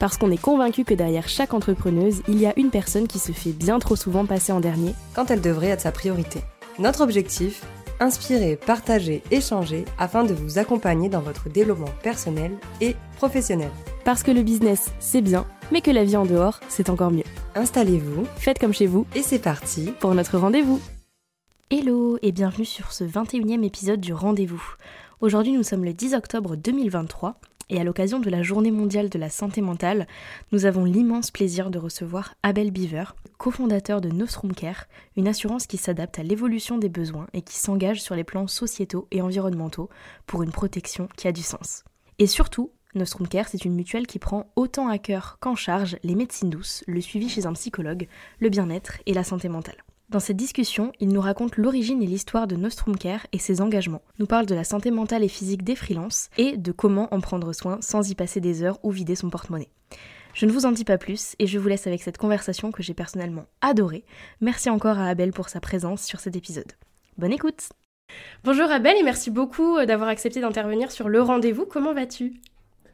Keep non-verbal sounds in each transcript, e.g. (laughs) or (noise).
Parce qu'on est convaincu que derrière chaque entrepreneuse, il y a une personne qui se fait bien trop souvent passer en dernier quand elle devrait être sa priorité. Notre objectif Inspirer, partager, échanger afin de vous accompagner dans votre développement personnel et professionnel. Parce que le business, c'est bien, mais que la vie en dehors, c'est encore mieux. Installez-vous, faites comme chez vous, et c'est parti pour notre rendez-vous. Hello et bienvenue sur ce 21e épisode du rendez-vous. Aujourd'hui nous sommes le 10 octobre 2023 et à l'occasion de la Journée mondiale de la santé mentale, nous avons l'immense plaisir de recevoir Abel Beaver, cofondateur de Nostrum Care, une assurance qui s'adapte à l'évolution des besoins et qui s'engage sur les plans sociétaux et environnementaux pour une protection qui a du sens. Et surtout, Nostrum Care, c'est une mutuelle qui prend autant à cœur qu'en charge les médecines douces, le suivi chez un psychologue, le bien-être et la santé mentale. Dans cette discussion, il nous raconte l'origine et l'histoire de Nostrum Care et ses engagements, nous parle de la santé mentale et physique des freelances et de comment en prendre soin sans y passer des heures ou vider son porte-monnaie. Je ne vous en dis pas plus et je vous laisse avec cette conversation que j'ai personnellement adorée. Merci encore à Abel pour sa présence sur cet épisode. Bonne écoute Bonjour Abel et merci beaucoup euh, d'avoir accepté d'intervenir sur le rendez-vous. Comment vas-tu?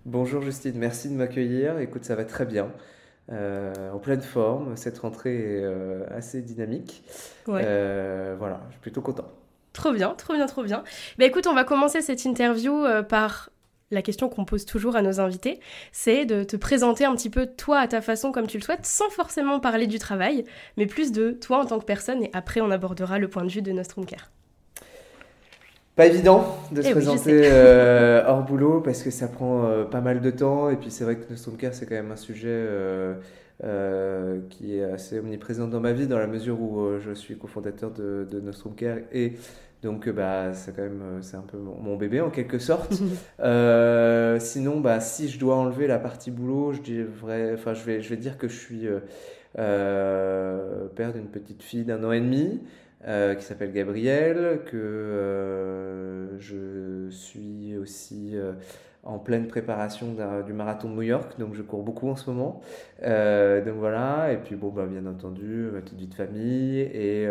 Bonjour Justine, merci de m'accueillir. Écoute, ça va très bien. Euh, en pleine forme. Cette rentrée est euh, assez dynamique. Euh, voilà, je suis plutôt content. Trop bien, trop bien, trop bien. Bah écoute, on va commencer cette interview par la question qu'on pose toujours à nos invités, c'est de te présenter un petit peu toi à ta façon comme tu le souhaites, sans forcément parler du travail, mais plus de toi en tant que personne, et après on abordera le point de vue de Nostrum Care. Pas évident de se eh présenter euh, hors boulot parce que ça prend euh, pas mal de temps. Et puis c'est vrai que Care, c'est quand même un sujet euh, qui est assez omniprésent dans ma vie, dans la mesure où je suis cofondateur de, de Nostrum Care. Et donc bah, c'est quand même c'est un peu mon, bébé en quelque sorte. (laughs) sinon, bah, si je dois enlever la partie boulot, je, dirais, enfin, je, vais, je vais dire que je suis père d'une petite fille d'un an et demi. Euh, qui s'appelle Gabriel, que euh, je suis aussi euh, en pleine préparation du marathon de New York, donc je cours beaucoup en ce moment. donc voilà, et puis bon, bah, bien entendu, ma petite vie de famille, et,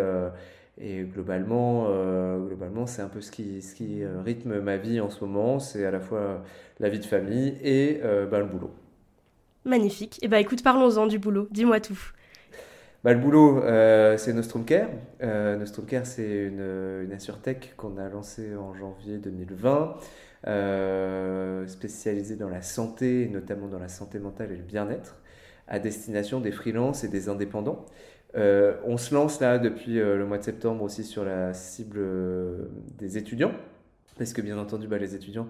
et globalement, globalement c'est un peu ce qui, ce qui rythme ma vie en ce moment, c'est à la fois la vie de famille et bah, le boulot. Magnifique. Et eh bah écoute, parlons-en du boulot, dis-moi tout. Bah, le boulot, euh, c'est Nostrum Care. Euh, Nostrum Care, c'est une, une AssureTech qu'on a lancée en janvier 2020, euh, spécialisée dans la santé, notamment dans la santé mentale et le bien-être, à destination des freelances et des indépendants. on se lance là depuis le mois de septembre aussi sur la cible des étudiants, parce que bien entendu, bah, les étudiants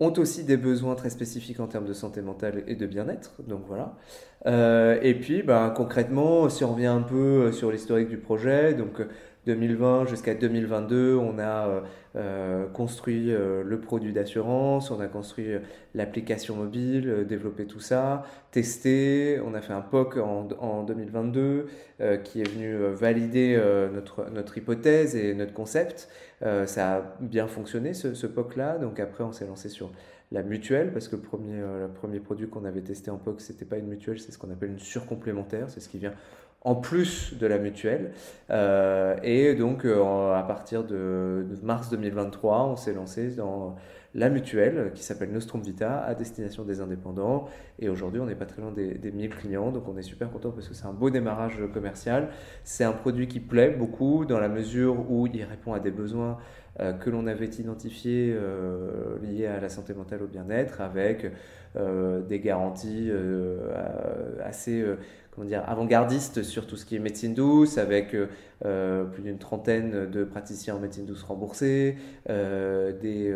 ont aussi des besoins très spécifiques en termes de santé mentale et de bien-être. Donc voilà. Euh, et puis, ben, concrètement, si on revient un peu euh, sur l'historique du projet, donc 2020 jusqu'à 2022, on a euh, construit le produit d'assurance, on a construit l'application mobile, développé tout ça, testé, on a fait un POC en, 2022 qui est venu valider notre, notre hypothèse et notre concept. ça a bien fonctionné ce, POC-là, donc après on s'est lancé sur la mutuelle, parce que le premier, euh, le premier produit qu'on avait testé en POC, c'était pas une mutuelle, c'est ce qu'on appelle une surcomplémentaire, c'est ce qui vient en plus de la mutuelle. Euh, et donc, euh, à partir de, mars 2023, on s'est lancé dans la mutuelle qui s'appelle Nostrum Vita à destination des indépendants. Et aujourd'hui, on n'est pas très loin des, des 1000 clients, donc on est super content parce que c'est un beau démarrage commercial. C'est un produit qui plaît beaucoup dans la mesure où il répond à des besoins que l'on avait identifié euh, liés à la santé mentale au bien-être avec euh, des garanties assez avant-gardistes sur tout ce qui est médecine douce, avec plus d'une trentaine de praticiens en médecine douce remboursée, des,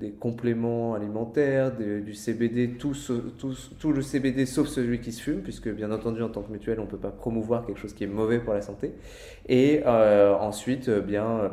des compléments alimentaires, du CBD, tout, le CBD sauf celui qui se fume, puisque bien entendu en tant que mutuelle on ne peut pas promouvoir quelque chose qui est mauvais pour la santé. Et ensuite, bien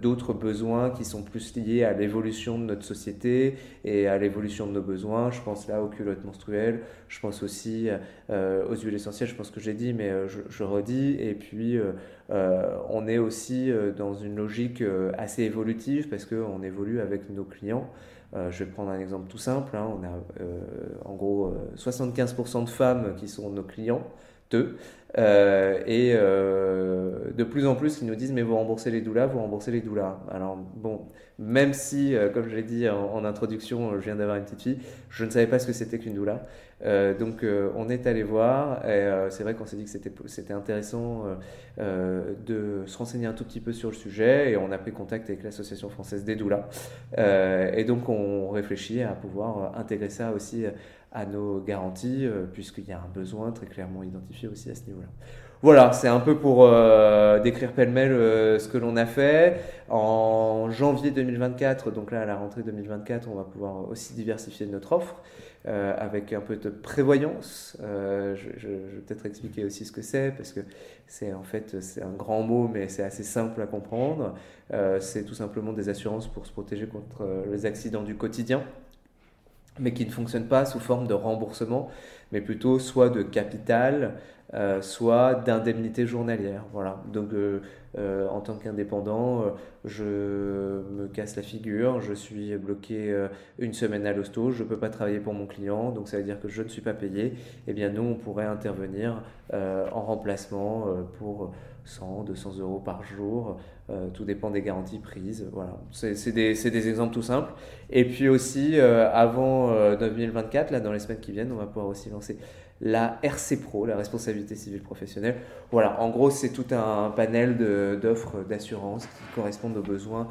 d'autres besoins qui sont plus liés à l'évolution de notre société et à l'évolution de nos besoins. Je pense là aux culottes menstruelles, je pense aussi euh, aux huiles essentielles, je pense que j'ai dit, mais euh, je, redis. Et puis, euh, on est aussi dans une logique assez évolutive parce qu'on évolue avec nos clients. je vais prendre un exemple tout simple. Hein. On a en gros 75% de femmes qui sont nos clients, deux. Et de plus en plus, ils nous disent mais vous remboursez les doulas, vous remboursez les doulas. Alors bon, même si, comme je l'ai dit en, introduction, je viens d'avoir une petite fille, je ne savais pas ce que c'était qu'une doula. Euh, donc euh, on est allé voir et euh, c'est vrai qu'on s'est dit que c'était intéressant de se renseigner un tout petit peu sur le sujet et on a pris contact avec l'association française des doulas et donc on réfléchit à pouvoir intégrer ça aussi à nos garanties puisqu'il y a un besoin très clairement identifié aussi à ce niveau-là. Voilà, c'est un peu pour décrire pêle-mêle ce que l'on a fait. En janvier 2024, donc là à la rentrée 2024, on va pouvoir aussi diversifier notre offre. Euh, avec un peu de prévoyance. Euh, je, vais peut-être expliquer aussi ce que c'est, parce que c'est en fait c'est un grand mot, mais c'est assez simple à comprendre. Euh, c'est tout simplement des assurances pour se protéger contre les accidents du quotidien, mais qui ne fonctionnent pas sous forme de remboursement, mais plutôt soit de capital, soit d'indemnité journalière. Voilà. Donc euh, en tant qu'indépendant, euh, je me casse la figure, je suis bloqué euh, une semaine à l'hosto, je ne peux pas travailler pour mon client, donc ça veut dire que je ne suis pas payé. Eh bien, nous, on pourrait intervenir en remplacement pour 100, 200 euros par jour. tout dépend des garanties prises. Voilà, c'est des, exemples tout simples. Et puis aussi, avant 2024, là, dans les semaines qui viennent, on va pouvoir aussi lancer la RC Pro, la responsabilité civile professionnelle. Voilà, en gros, c'est tout un panel d'offres d'assurance qui correspondent aux besoins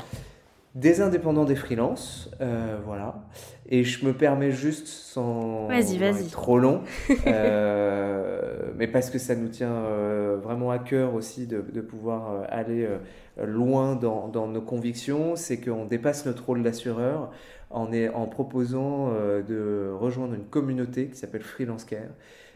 des indépendants des freelances. Euh, voilà. Et je me permets juste, sans être trop long, (laughs) euh, mais parce que ça nous tient euh, vraiment à cœur aussi de, pouvoir aller loin dans, dans, nos convictions, c'est qu'on dépasse notre rôle d'assureur en, en proposant de rejoindre une communauté qui s'appelle Freelance Care.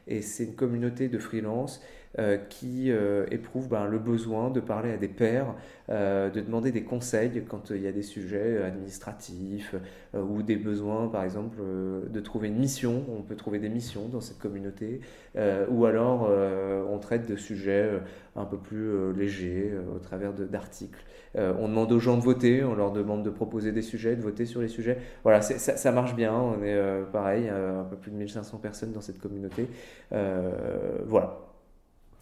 Et c'est une communauté de freelance euh, qui euh, éprouvent ben, le besoin de parler à des pairs, euh, de demander des conseils quand il y a des sujets administratifs ou des besoins, par exemple, de trouver une mission. On peut trouver des missions dans cette communauté, ou alors on traite de sujets un peu plus légers au travers d'articles. on demande aux gens de voter, on leur demande de proposer des sujets, de voter sur les sujets. Voilà, ça, ça, marche bien. On est pareil, un peu plus de 1500 personnes dans cette communauté. voilà.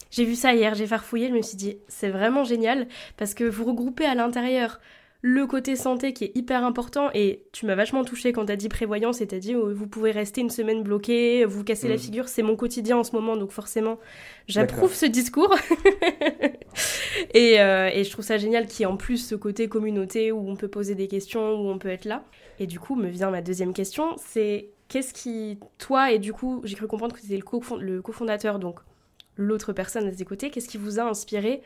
J'ai vu ça hier, j'ai farfouillé, je me suis dit, c'est vraiment génial parce que vous regroupez à l'intérieur le côté santé qui est hyper important et tu m'as vachement touché quand t'as dit prévoyance et t'as dit oh, vous pouvez rester une semaine bloqué, vous casser la mm. figure, c'est mon quotidien en ce moment donc forcément j'approuve ce discours. (laughs) Et, euh, et, je trouve ça génial qu'il y ait en plus ce côté communauté où on peut poser des questions, où on peut être là. Et du coup me vient ma deuxième question c'est qu'est-ce qui toi et du coup j'ai cru comprendre que tu étais le cofondateur donc l'autre personne à ses côtés, qu'est-ce qui vous a inspiré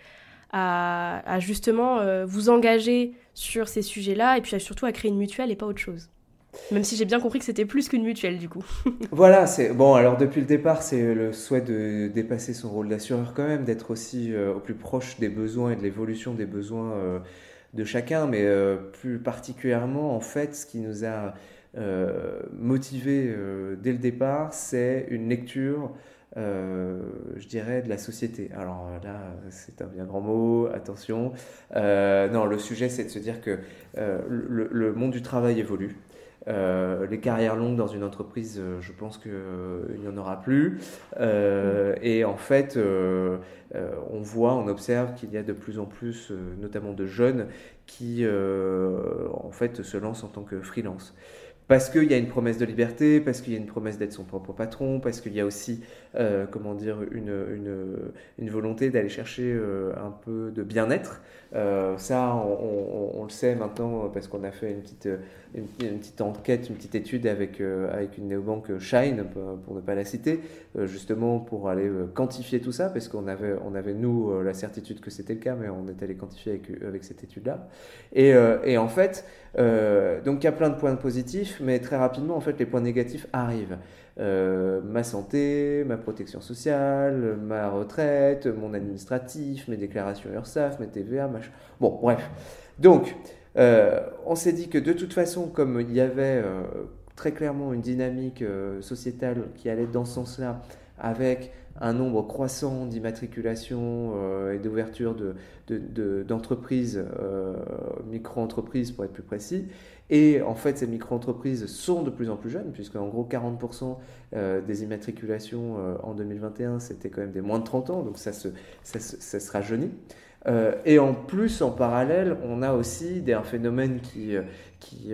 à, justement euh, vous engager sur ces sujets-là et puis surtout à créer une mutuelle et pas autre chose? Même si j'ai bien compris que c'était plus qu'une mutuelle du coup. (laughs) voilà, c'est bon. Alors depuis le départ, c'est le souhait de dépasser son rôle d'assureur quand même, d'être aussi euh, au plus proche des besoins et de l'évolution des besoins euh, de chacun, mais plus particulièrement en fait, ce qui nous a motivé dès le départ, c'est une lecture euh, je dirais, de la société. Alors là, c'est un bien grand mot, attention. Euh, non, le sujet, c'est de se dire que euh, le, monde du travail évolue. les carrières longues dans une entreprise, je pense qu'il n'y en aura plus. et en fait, on voit, on observe qu'il y a de plus en plus, notamment de jeunes, qui en fait se lancent en tant que freelance parce qu'il y a une promesse de liberté, parce qu'il y a une promesse d'être son propre patron, parce qu'il y a aussi, euh, comment dire, une, une, volonté d'aller chercher euh, un peu de bien-être. Euh, ça, on, le sait maintenant parce qu'on a fait une petite, une, petite enquête, une petite étude avec, avec une néobanque Shine, pour, ne pas la citer, justement pour aller quantifier tout ça, parce qu'on avait, on avait, nous, la certitude que c'était le cas, mais on est allé quantifier avec, avec cette étude-là. Et, et, en fait, donc il y a plein de points positifs, mais très rapidement, en fait, les points négatifs arrivent. Ma santé, ma protection sociale, ma retraite, mon administratif, mes déclarations URSAF, mes TVA, machin. Bon, bref. Donc, euh, on s'est dit que de toute façon, comme il y avait euh, très clairement une dynamique sociétale qui allait dans ce sens-là, avec un nombre croissant d'immatriculations et d'ouverture d'entreprises, de, micro-entreprises pour être plus précis, et en fait, ces micro-entreprises sont de plus en plus jeunes, puisque en gros 40% euh, des immatriculations euh, en 2021, c'était quand même des moins de 30 ans, donc ça se, ça, ça se rajeunit. Euh, et en plus, en parallèle, on a aussi des, un phénomène qui, qui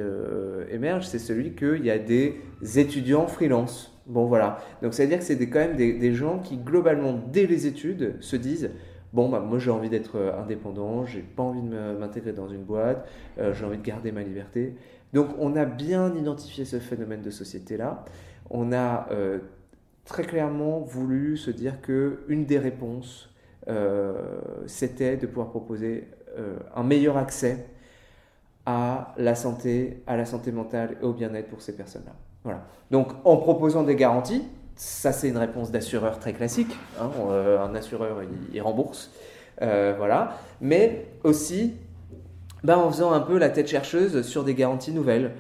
émerge, c'est celui qu'il y a des étudiants freelance. Bon voilà, donc ça veut dire que c'est quand même des, gens qui globalement, dès les études, se disent bon, bah, moi j'ai envie d'être euh, indépendant, j'ai pas envie de m'intégrer dans une boîte, euh, j'ai envie de garder ma liberté. Donc on a bien identifié ce phénomène de société-là. On a euh, très clairement voulu se dire que une des réponses, c'était de pouvoir proposer un meilleur accès à la santé, à la santé mentale et au bien-être pour ces personnes-là. Voilà. Donc en proposant des garanties, ça, c'est une réponse d'assureur très classique. Hein. Euh, un assureur, il, rembourse. Euh, voilà. Mais aussi, ben, en faisant un peu la tête chercheuse sur des garanties nouvelles.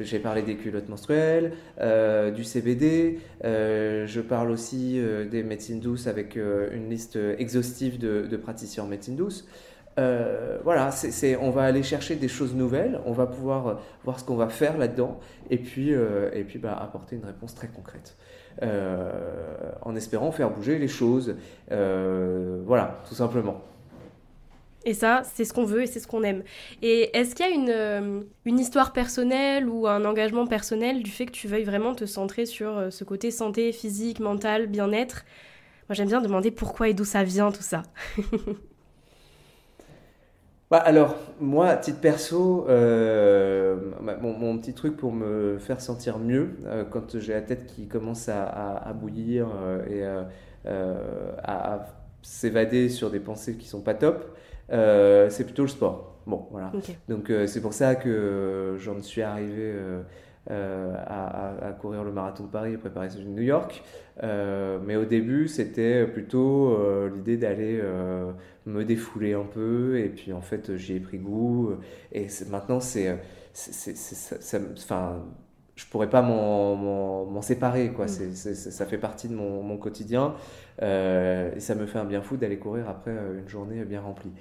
J'ai parlé des culottes menstruelles, euh, du CBD, je parle aussi des médecines douces avec une liste exhaustive de, praticiens en médecine douce. voilà, on va aller chercher des choses nouvelles, on va pouvoir voir ce qu'on va faire là-dedans, et puis, et puis bah, apporter une réponse très concrète. Euh, en espérant faire bouger les choses. Euh, voilà, tout simplement. Et ça, c'est ce qu'on veut et c'est ce qu'on aime. Et est-ce qu'il y a une, euh, une, histoire personnelle ou un engagement personnel du fait que tu veuilles vraiment te centrer sur ce côté santé physique, mentale, bien-être? Moi, j'aime bien demander pourquoi et d'où ça vient tout ça. (laughs) Bah, alors, moi, à titre perso, euh, mon, petit truc pour me faire sentir mieux, euh, quand j'ai la tête qui commence à, bouillir euh, et à, s'évader sur des pensées qui sont pas top, c'est plutôt le sport. Bon, voilà. Donc, c'est pour ça que j'en suis arrivé euh, à, courir le marathon de Paris et préparer celui de New York. Euh, mais au début, c'était plutôt euh, l'idée d'aller me défouler un peu. Et puis en fait, j'y ai pris goût. Et maintenant, c'est. Enfin, je pourrais pas m'en séparer. Quoi. Mm. ça fait partie de mon, mon quotidien. et ça me fait un bien fou d'aller courir après une journée bien remplie.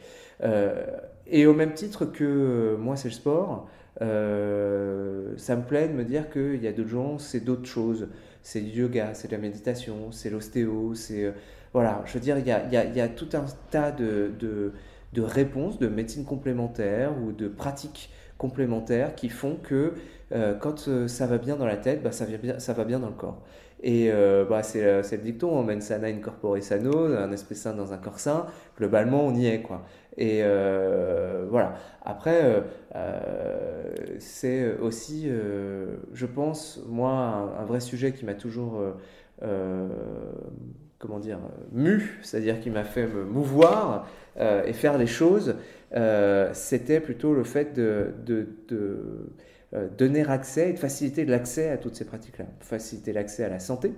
et au même titre que moi, c'est le sport. Euh, ça me plaît de me dire qu'il y a d'autres gens, c'est d'autres choses. C'est du yoga, c'est de la méditation, c'est l'ostéo, c'est. Euh, voilà, je veux dire, il y a, tout un tas de, de, de, réponses, de médecines complémentaires ou de pratiques complémentaires qui font que euh, quand ça va bien dans la tête, bah, ça, va bien, ça va bien dans le corps. Et bah, c'est le dicton, on mène sana in corpore sano, un esprit sain dans un corps sain. Globalement, on y est. quoi. Et euh, voilà. Après, euh, euh, c'est aussi, je pense, moi, un, vrai sujet qui m'a toujours, comment dire, mu, c'est-à-dire qui m'a fait me mouvoir et faire les choses, c'était plutôt le fait de, de, de donner accès et de faciliter l'accès à toutes ces pratiques-là. Faciliter l'accès à la santé,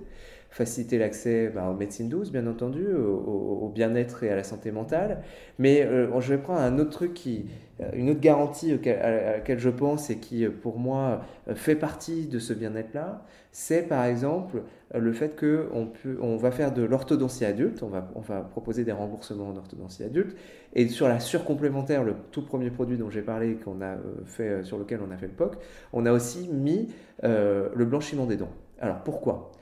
faciliter l'accès bah, aux médecines douces, bien entendu, au, bien-être et à la santé mentale. Mais euh, je vais prendre un autre truc, qui, euh, une autre garantie à laquelle je pense et qui, euh, pour moi, fait partie de ce bien-être-là, c'est par exemple le fait qu'on on va faire de l'orthodontie adulte, on va, on proposer des remboursements en orthodontie adulte, et sur la surcomplémentaire, le tout premier produit dont j'ai parlé, sur lequel on a fait le POC, on a aussi mis le blanchiment des dents. Alors pourquoi?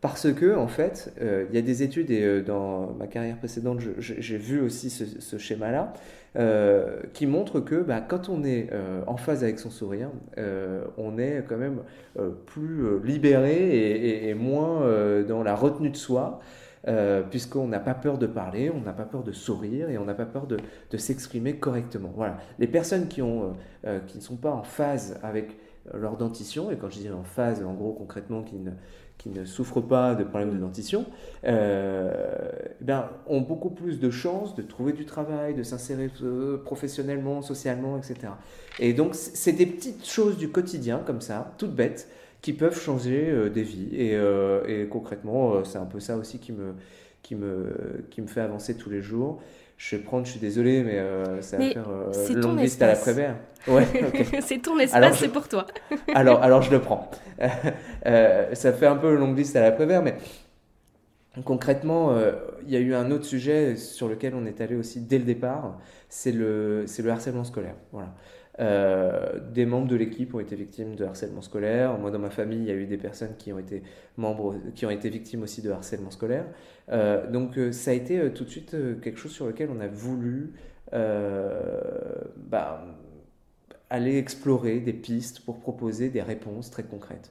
Parce que, en fait, euh, il y a des études, et euh, dans ma carrière précédente, j'ai vu aussi ce, schéma-là, euh, qui montrent que bah, quand on est en phase avec son sourire, on est quand même plus libéré et, moins dans la retenue de soi. puisqu'on n'a pas peur de parler, on n'a pas peur de sourire et on n'a pas peur de, s'exprimer correctement. Voilà. Les personnes qui, qui ne sont pas en phase avec leur dentition, et quand je dis en phase, en gros concrètement, qui ne, qui ne souffrent pas de problèmes de dentition, euh, ben, ont beaucoup plus de chances de trouver du travail, de s'insérer euh, professionnellement, socialement, etc. Et donc, c'est des petites choses du quotidien, comme ça, toutes bêtes, qui peuvent changer euh, des vies. Et, et concrètement, c'est un peu ça aussi qui me, qui, me, qui me fait avancer tous les jours je vais prendre, je suis désolé, mais euh, ça va faire euh, longue liste à la Prévert. Ouais, (laughs) c'est ton espace, c'est pour toi. alors, alors je le prends. (laughs) Euh, ça fait un peu longue liste à la Prévert, mais concrètement, euh, il y a eu un autre sujet sur lequel on est allé aussi dès le départ, c'est le, le harcèlement scolaire. Voilà. Euh, des membres de l'équipe ont été victimes de harcèlement scolaire. Moi, dans ma famille, il y a eu des personnes qui ont été membres, qui ont été victimes aussi de harcèlement scolaire. Euh, donc, euh, ça a été tout de suite quelque chose sur lequel on a voulu bah, aller explorer des pistes pour proposer des réponses très concrètes.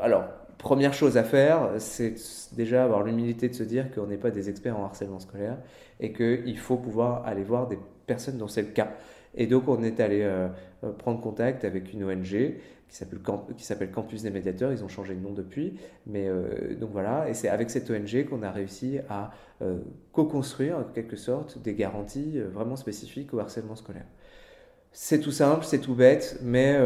alors, première chose à faire, c'est déjà avoir l'humilité de se dire qu'on n'est pas des experts en harcèlement scolaire et qu'il faut pouvoir aller voir des personnes dont c'est le cas. Et donc, on est allé euh, euh, prendre contact avec une ONG qui s'appelle, Campus des médiateurs. Ils ont changé de nom depuis. Mais euh, donc voilà. Et c'est avec cette ONG qu'on a réussi à co-construire, en quelque sorte, des garanties vraiment spécifiques au harcèlement scolaire. C'est tout simple, c'est tout bête, mais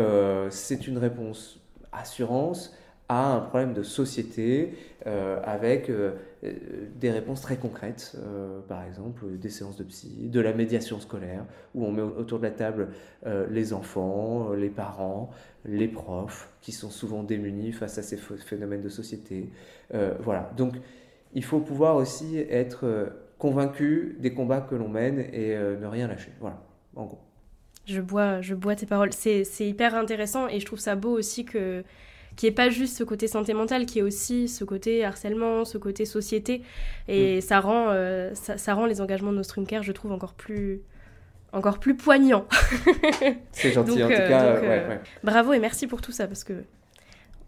c'est une réponse assurance à un problème de société euh, avec euh, des réponses très concrètes, euh, par exemple des séances de psy, de la médiation scolaire, où on met autour de la table les enfants, les parents, les profs, qui sont souvent démunis face à ces phénomènes de société. voilà, donc il faut pouvoir aussi être convaincu des combats que l'on mène et ne rien lâcher. Voilà, en gros. Je bois, je bois tes paroles. C'est hyper intéressant et je trouve ça beau aussi que qui est pas juste ce côté santé mentale, qui est aussi ce côté harcèlement, ce côté société. Et mm. ça, rend, euh, ça, rend les engagements de Nostrum Care, je trouve, encore plus, encore plus poignants. (laughs) C'est gentil, en tout euh, cas. Euh, bravo et merci pour tout ça, parce que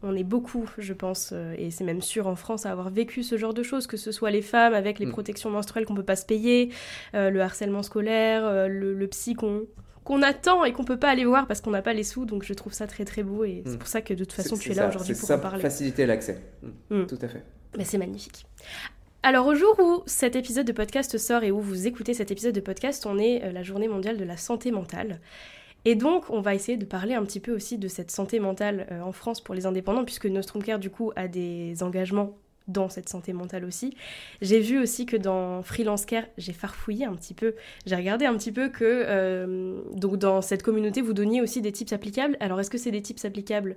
on est beaucoup, je pense, et c'est même sûr en France, à avoir vécu ce genre de choses, que ce soit les femmes avec les mm. protections menstruelles qu'on peut pas se payer, le harcèlement scolaire, le, le psy qu'on qu'on attend et qu'on peut pas aller voir parce qu'on n'a pas les sous. Donc je trouve ça très très beau et c'est hmm. pour ça que de toute façon tu es là aujourd'hui pour en parler. Faciliter l'accès. Hmm. Hmm. Tout à fait. Mais c'est magnifique. Alors au jour où cet épisode de podcast sort et où vous écoutez cet épisode de podcast, on est euh, la journée mondiale de la santé mentale. Et donc, on va essayer de parler un petit peu aussi de cette santé mentale euh, en France pour les indépendants, puisque Nostrum Care, du coup, a des engagements dans cette santé mentale aussi. J'ai vu aussi que dans Freelance Care, j'ai farfouillé un petit peu, j'ai regardé un petit peu que euh, dans cette communauté, vous donniez aussi des tips applicables. Alors est-ce que c'est des tips applicables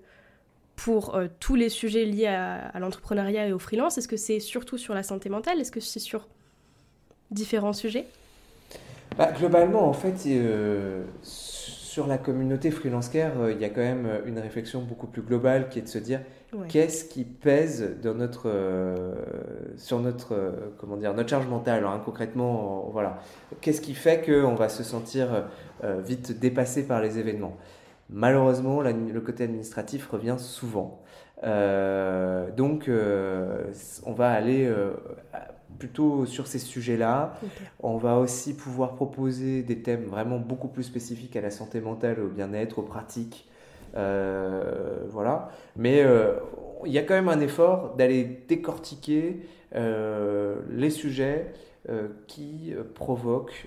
pour euh, tous les sujets liés à, l'entrepreneuriat et au freelance? Est-ce que c'est surtout sur la santé mentale? Est-ce que c'est sur différents sujets? Bah, Globalement, en fait, euh, sur la communauté Freelance Care, il y a quand même une réflexion beaucoup plus globale qui est de se dire Qu'est-ce qui pèse dans notre, euh, sur notre, euh, comment dire, notre charge mentale hein, Concrètement, voilà. Qu'est-ce qui fait qu'on va se sentir euh, vite dépassé par les événements? Malheureusement, le côté administratif revient souvent. donc, on va aller plutôt sur ces sujets-là. On va aussi pouvoir proposer des thèmes vraiment beaucoup plus spécifiques à la santé mentale, au bien-être, aux pratiques. Euh, voilà. Mais euh, il y a quand même un effort d'aller décortiquer euh, les sujets qui provoquent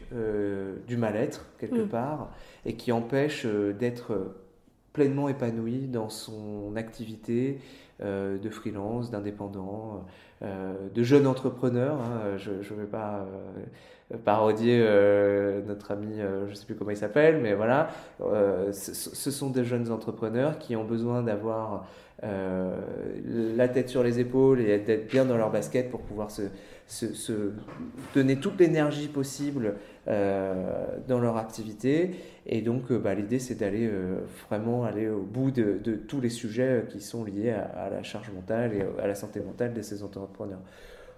du mal-être quelque mm. part et qui empêchent d'être pleinement épanoui dans son activité de freelance, d'indépendant. de jeunes entrepreneurs. Hein. Je ne vais pas parodier notre ami, je ne sais plus comment il s'appelle, mais voilà, ce, sont des jeunes entrepreneurs qui ont besoin d'avoir la tête sur les épaules et d'être bien dans leur basket pour pouvoir se, se, donner toute l'énergie possible euh, dans leur activité. Et donc, euh, bah, l'idée, c'est d'aller euh, vraiment aller au bout de, tous les sujets qui sont liés à, la charge mentale et à la santé mentale de ces entrepreneurs.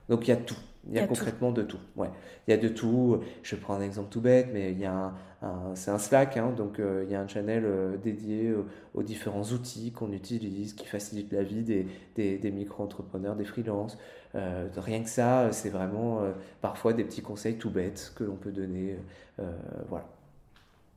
Donc, il y a tout. Il y a, concrètement de tout. Ouais. Il y a de tout. Je prends un exemple tout bête, mais il y a un, c'est un Slack, hein, donc il y a un channel dédié aux, différents outils qu'on utilise, qui facilitent la vie des, des, des micro-entrepreneurs, des freelances. Euh, rien que ça, c'est vraiment euh, parfois des petits conseils tout bêtes que l'on peut donner. Euh, voilà.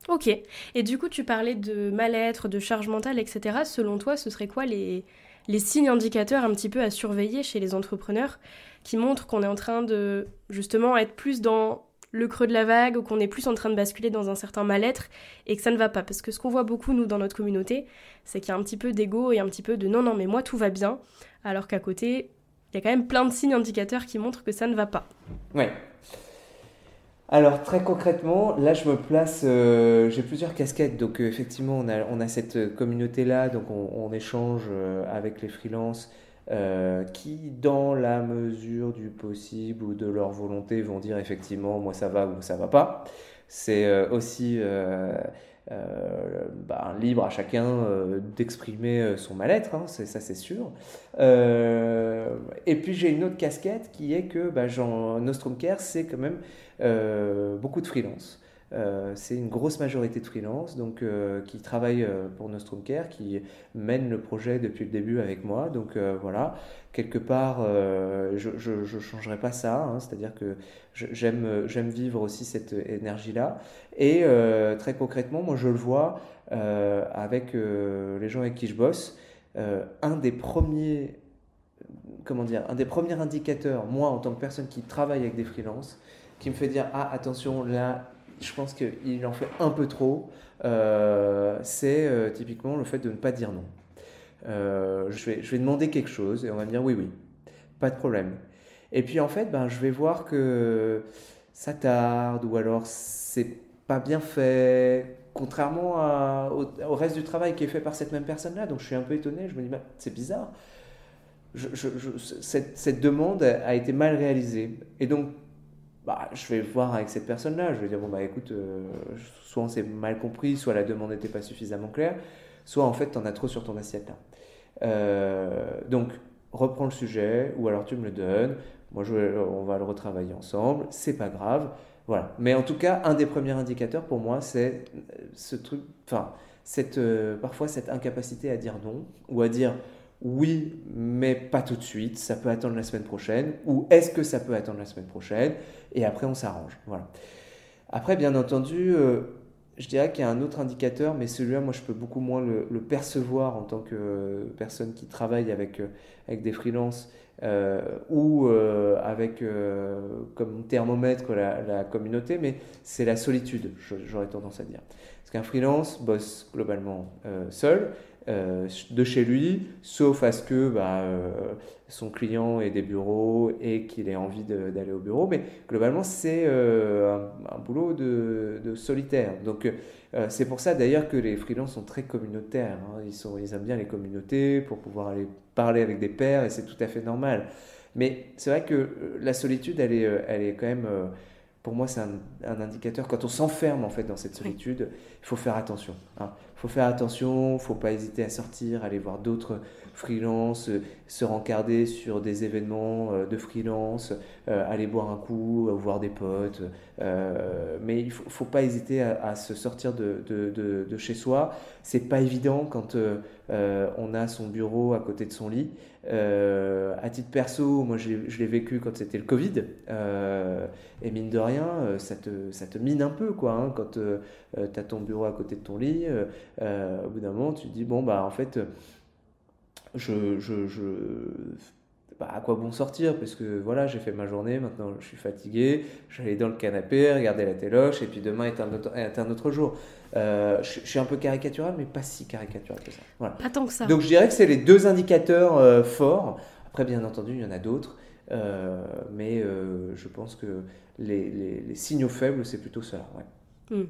Ok. Et du coup, tu parlais de mal-être, de charge mentale, etc. Selon toi, ce serait quoi les, les signes indicateurs un petit peu à surveiller chez les entrepreneurs qui montrent qu'on est en train de justement être plus dans le creux de la vague ou qu'on est plus en train de basculer dans un certain mal-être et que ça ne va pas. Parce que ce qu'on voit beaucoup, nous, dans notre communauté, c'est qu'il y a un petit peu d'ego et un petit peu de non, non, mais moi, tout va bien. Alors qu'à côté, il y a quand même plein de signes indicateurs qui montrent que ça ne va pas. Ouais. Alors très concrètement, là je me place, euh, j'ai plusieurs casquettes, donc euh, effectivement on a, cette communauté-là, donc on, échange euh, avec les freelances qui dans la mesure du possible ou de leur volonté vont dire effectivement moi ça va ou ça va pas. C'est aussi bah, libre à chacun d'exprimer son mal-être, hein, ça c'est sûr. et puis j'ai une autre casquette qui est que bah, Nostrum Care, c'est quand même beaucoup de freelance. Euh, c'est une grosse majorité de freelance donc, euh, qui travaillent euh, pour Nostrum Care, qui mènent le projet depuis le début avec moi. Donc voilà, quelque part, je ne changerai pas ça, hein. c'est-à-dire que j'aime vivre aussi cette énergie-là. Et très concrètement, moi je le vois avec les gens avec qui je bosse. un des premiers comment dire, un des premiers indicateurs, moi en tant que personne qui travaille avec des freelances, qui me fait dire ah attention là je pense qu'il en fait un peu trop, euh, c'est euh, typiquement le fait de ne pas dire non. Euh, je, vais, je vais demander quelque chose et on va me dire oui, oui, pas de problème. Et puis en fait, ben, je vais voir que ça tarde ou alors c'est pas bien fait, contrairement au, reste du travail qui est fait par cette même personne-là. Donc je suis un peu étonné, je me dis, ben, c'est bizarre. Cette, cette, demande a été mal réalisée. Et donc bah, je vais voir avec cette personne-là. Je vais dire, bon, bah écoute, euh, soit on s'est mal compris, soit la demande n'était pas suffisamment claire, soit en fait, tu en as trop sur ton assiette là. Euh, donc, reprends le sujet, ou alors tu me le donnes. Moi, je on va le retravailler ensemble. C'est pas grave. Voilà. Mais en tout cas, un des premiers indicateurs pour moi, c'est ce truc, enfin, cette, euh, parfois cette incapacité à dire non, ou à dire oui, mais pas tout de suite, ça peut attendre la semaine prochaine, ou est-ce que ça peut attendre la semaine prochaine, et après on s'arrange. Voilà. Après, bien entendu, euh, je dirais qu'il y a un autre indicateur, mais celui-là, moi, je peux beaucoup moins le, percevoir en tant que personne qui travaille avec, euh, avec des freelances euh, ou avec comme thermomètre la, la communauté, mais c'est la solitude, j'aurais tendance à dire. Parce qu'un freelance bosse globalement seul, euh, de chez lui, sauf à ce que bah, euh, son client ait des bureaux et qu'il ait envie d'aller au bureau. Mais globalement, c'est euh, un, boulot de, solitaire. Donc, c'est pour ça d'ailleurs que les freelances sont très communautaires. Hein. Ils, sont, ils aiment bien les communautés pour pouvoir aller parler avec des pairs et c'est tout à fait normal. Mais c'est vrai que la solitude, elle est, elle est quand même pour moi, c'est un, indicateur. Quand on s'enferme en fait dans cette solitude, il faut faire attention. Hein. Faut faire attention, faut pas hésiter à sortir, aller voir d'autres freelance, euh, se rencarder sur des événements euh, de freelance, euh, aller boire un coup, voir des potes. mais il ne faut, pas hésiter à, se sortir de, de, de, chez soi. C'est pas évident quand on a son bureau à côté de son lit. à titre perso, moi je l'ai vécu quand c'était le Covid. et mine de rien, ça te, ça te mine un peu quoi. Hein, quand tu as ton bureau à côté de ton lit, au bout d'un moment tu te dis bon bah en fait je, je, je bah, à quoi bon sortir? Parce que voilà, j'ai fait ma journée, maintenant je suis fatigué, j'allais dans le canapé, regarder la téloche, et puis demain est un autre, est un autre jour. Euh, je, suis un peu caricatural, mais pas si caricatural que ça. Voilà. Pas tant que ça. Donc je dirais que c'est les deux indicateurs euh, forts. Après, bien entendu, il y en a d'autres. mais je pense que les, les, signaux faibles, c'est plutôt ça. Hmm.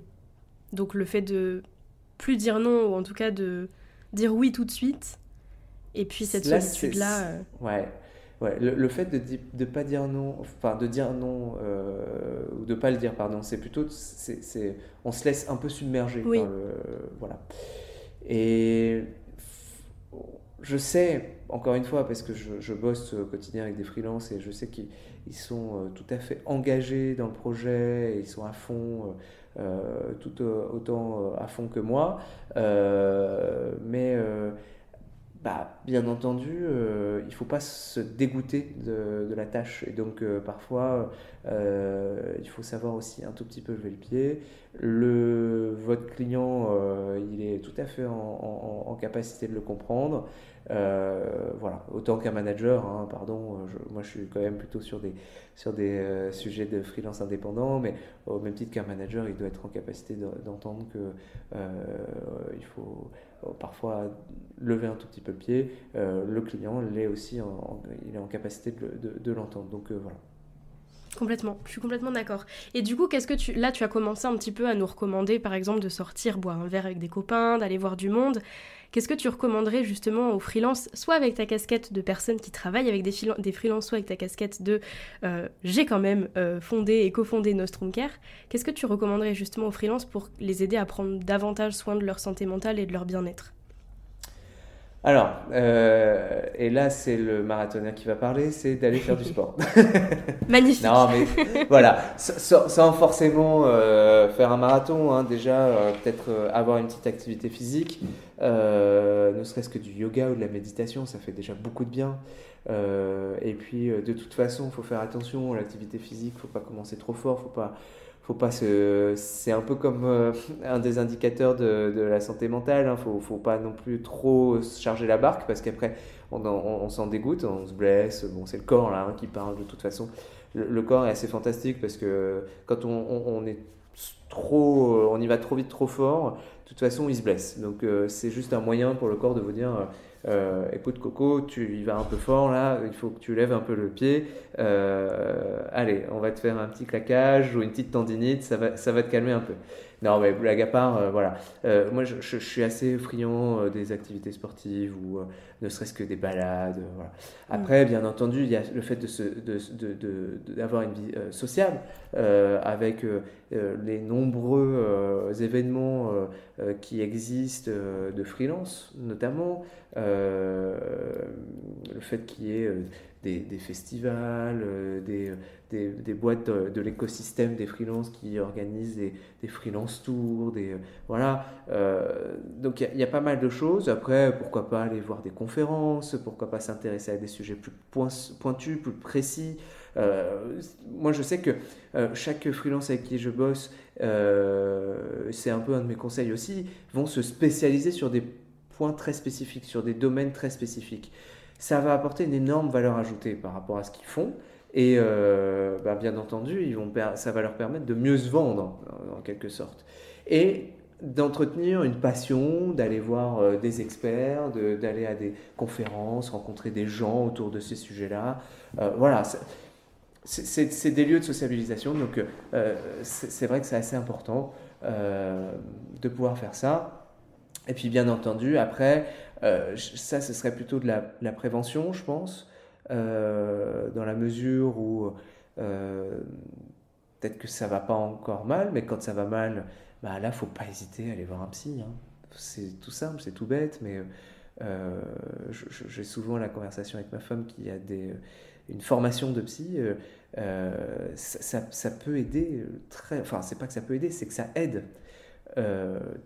Donc le fait de plus dire non, ou en tout cas de dire oui tout de suite, et puis cette solitude-là. Ouais. Ouais, le, fait de ne pas dire non, enfin de dire non, euh, ou de pas le dire, pardon, c'est plutôt, c'est, on se laisse un peu submerger. Oui. voilà. Et je sais, encore une fois, parce que je, bosse au quotidien avec des freelances et je sais qu'ils sont euh, tout à fait engagés dans le projet, et ils sont à fond, euh, tout autant à fond que moi, mais bah, bien entendu, euh, il ne faut pas se dégoûter de, la tâche. Et donc, euh, parfois, euh, il faut savoir aussi un tout petit peu lever le pied. Le, votre client, il est tout à fait en, capacité de le comprendre. voilà, autant qu'un manager, hein, pardon, moi je suis quand même plutôt sur des, sur des sujets de freelance indépendant, mais au même titre qu'un manager, il doit être en capacité d'entendre que il faut parfois lever un tout petit peu le pied, euh, le client l'est aussi, il est en capacité de, l'entendre. Donc euh, voilà. Complètement, je suis complètement d'accord. Et du coup, qu'est-ce que tu là tu as commencé un petit peu à nous recommander par exemple de sortir boire un verre avec des copains, d'aller voir du monde. Qu'est-ce que tu recommanderais justement aux freelances, soit avec ta casquette de personnes qui travaillent avec des, des freelances, soit avec ta casquette de euh, j'ai quand même fondé et cofondé Nostrum Care. Qu'est-ce que tu recommanderais justement aux freelances pour les aider à prendre davantage soin de leur santé mentale et de leur bien-être? Alors, euh, et là, c'est le marathonien qui va parler, c'est d'aller faire du (laughs) sport. Magnifique. non, mais voilà, sans, forcément euh, faire un marathon, hein, déjà, euh, peut-être avoir une petite activité physique, ne serait-ce que du yoga ou de la méditation, ça fait déjà beaucoup de bien. et puis, de toute façon, il faut faire attention à l'activité physique, il ne faut pas commencer trop fort, faut pas faut pas se c'est un peu comme euh, un des indicateurs de, la santé mentale hein. faut faut pas non plus trop charger la barque parce qu'après on, s'en dégoûte on se blesse. Bon c'est le corps là hein, qui parle de toute façon. Le, corps est assez fantastique parce que quand on, est trop on y va trop vite trop fort de toute façon il se blesse. Donc euh, c'est juste un moyen pour le corps de vous dire euh, écoute Coco, tu y vas un peu fort là, il faut que tu lèves un peu le pied. Euh, allez, on va te faire un petit claquage ou une petite tendinite, ça va, ça va te calmer un peu. Non, mais blague à part, euh, voilà. moi, je, je, suis assez friand des activités sportives ou ne serait-ce que des balades. voilà. Après, mm. bien entendu, il y a le fait d'avoir de, de, une vie sociale avec les nombreux événements qui existent de freelance, notamment. Euh, le fait qu'il y ait euh, des, festivals, euh, des, des, boîtes de, l'écosystème des freelances qui organisent des, des freelance tours, des, voilà. donc il y, a pas mal de choses. Après, pourquoi pas aller voir des conférences, pourquoi pas s'intéresser à des sujets plus pointus, plus précis. moi, je sais que chaque freelance avec qui je bosse, c'est un peu un de mes conseils aussi, vont se spécialiser sur des points très spécifiques, sur des domaines très spécifiques. Ça va apporter une énorme valeur ajoutée par rapport à ce qu'ils font. Et euh, bah, bien entendu, ils vont ça va leur permettre de mieux se vendre, en quelque sorte. Et d'entretenir une passion, d'aller voir euh, des experts, d'aller à des conférences, rencontrer des gens autour de ces sujets-là. Euh, voilà, c'est des lieux de sociabilisation, donc c'est vrai que c'est assez important de pouvoir faire ça. Et puis bien entendu, après, euh, ça, ce serait plutôt de la, prévention, je pense, euh, dans la mesure où euh, peut-être que ça va pas encore mal, mais quand ça va mal, bah là, faut pas hésiter à aller voir un psy. Hein. C'est tout simple, c'est tout bête, mais j'ai souvent la conversation avec ma femme qui a une formation de psy. Ça, peut aider très. Enfin, c'est pas que ça peut aider, c'est que ça aide.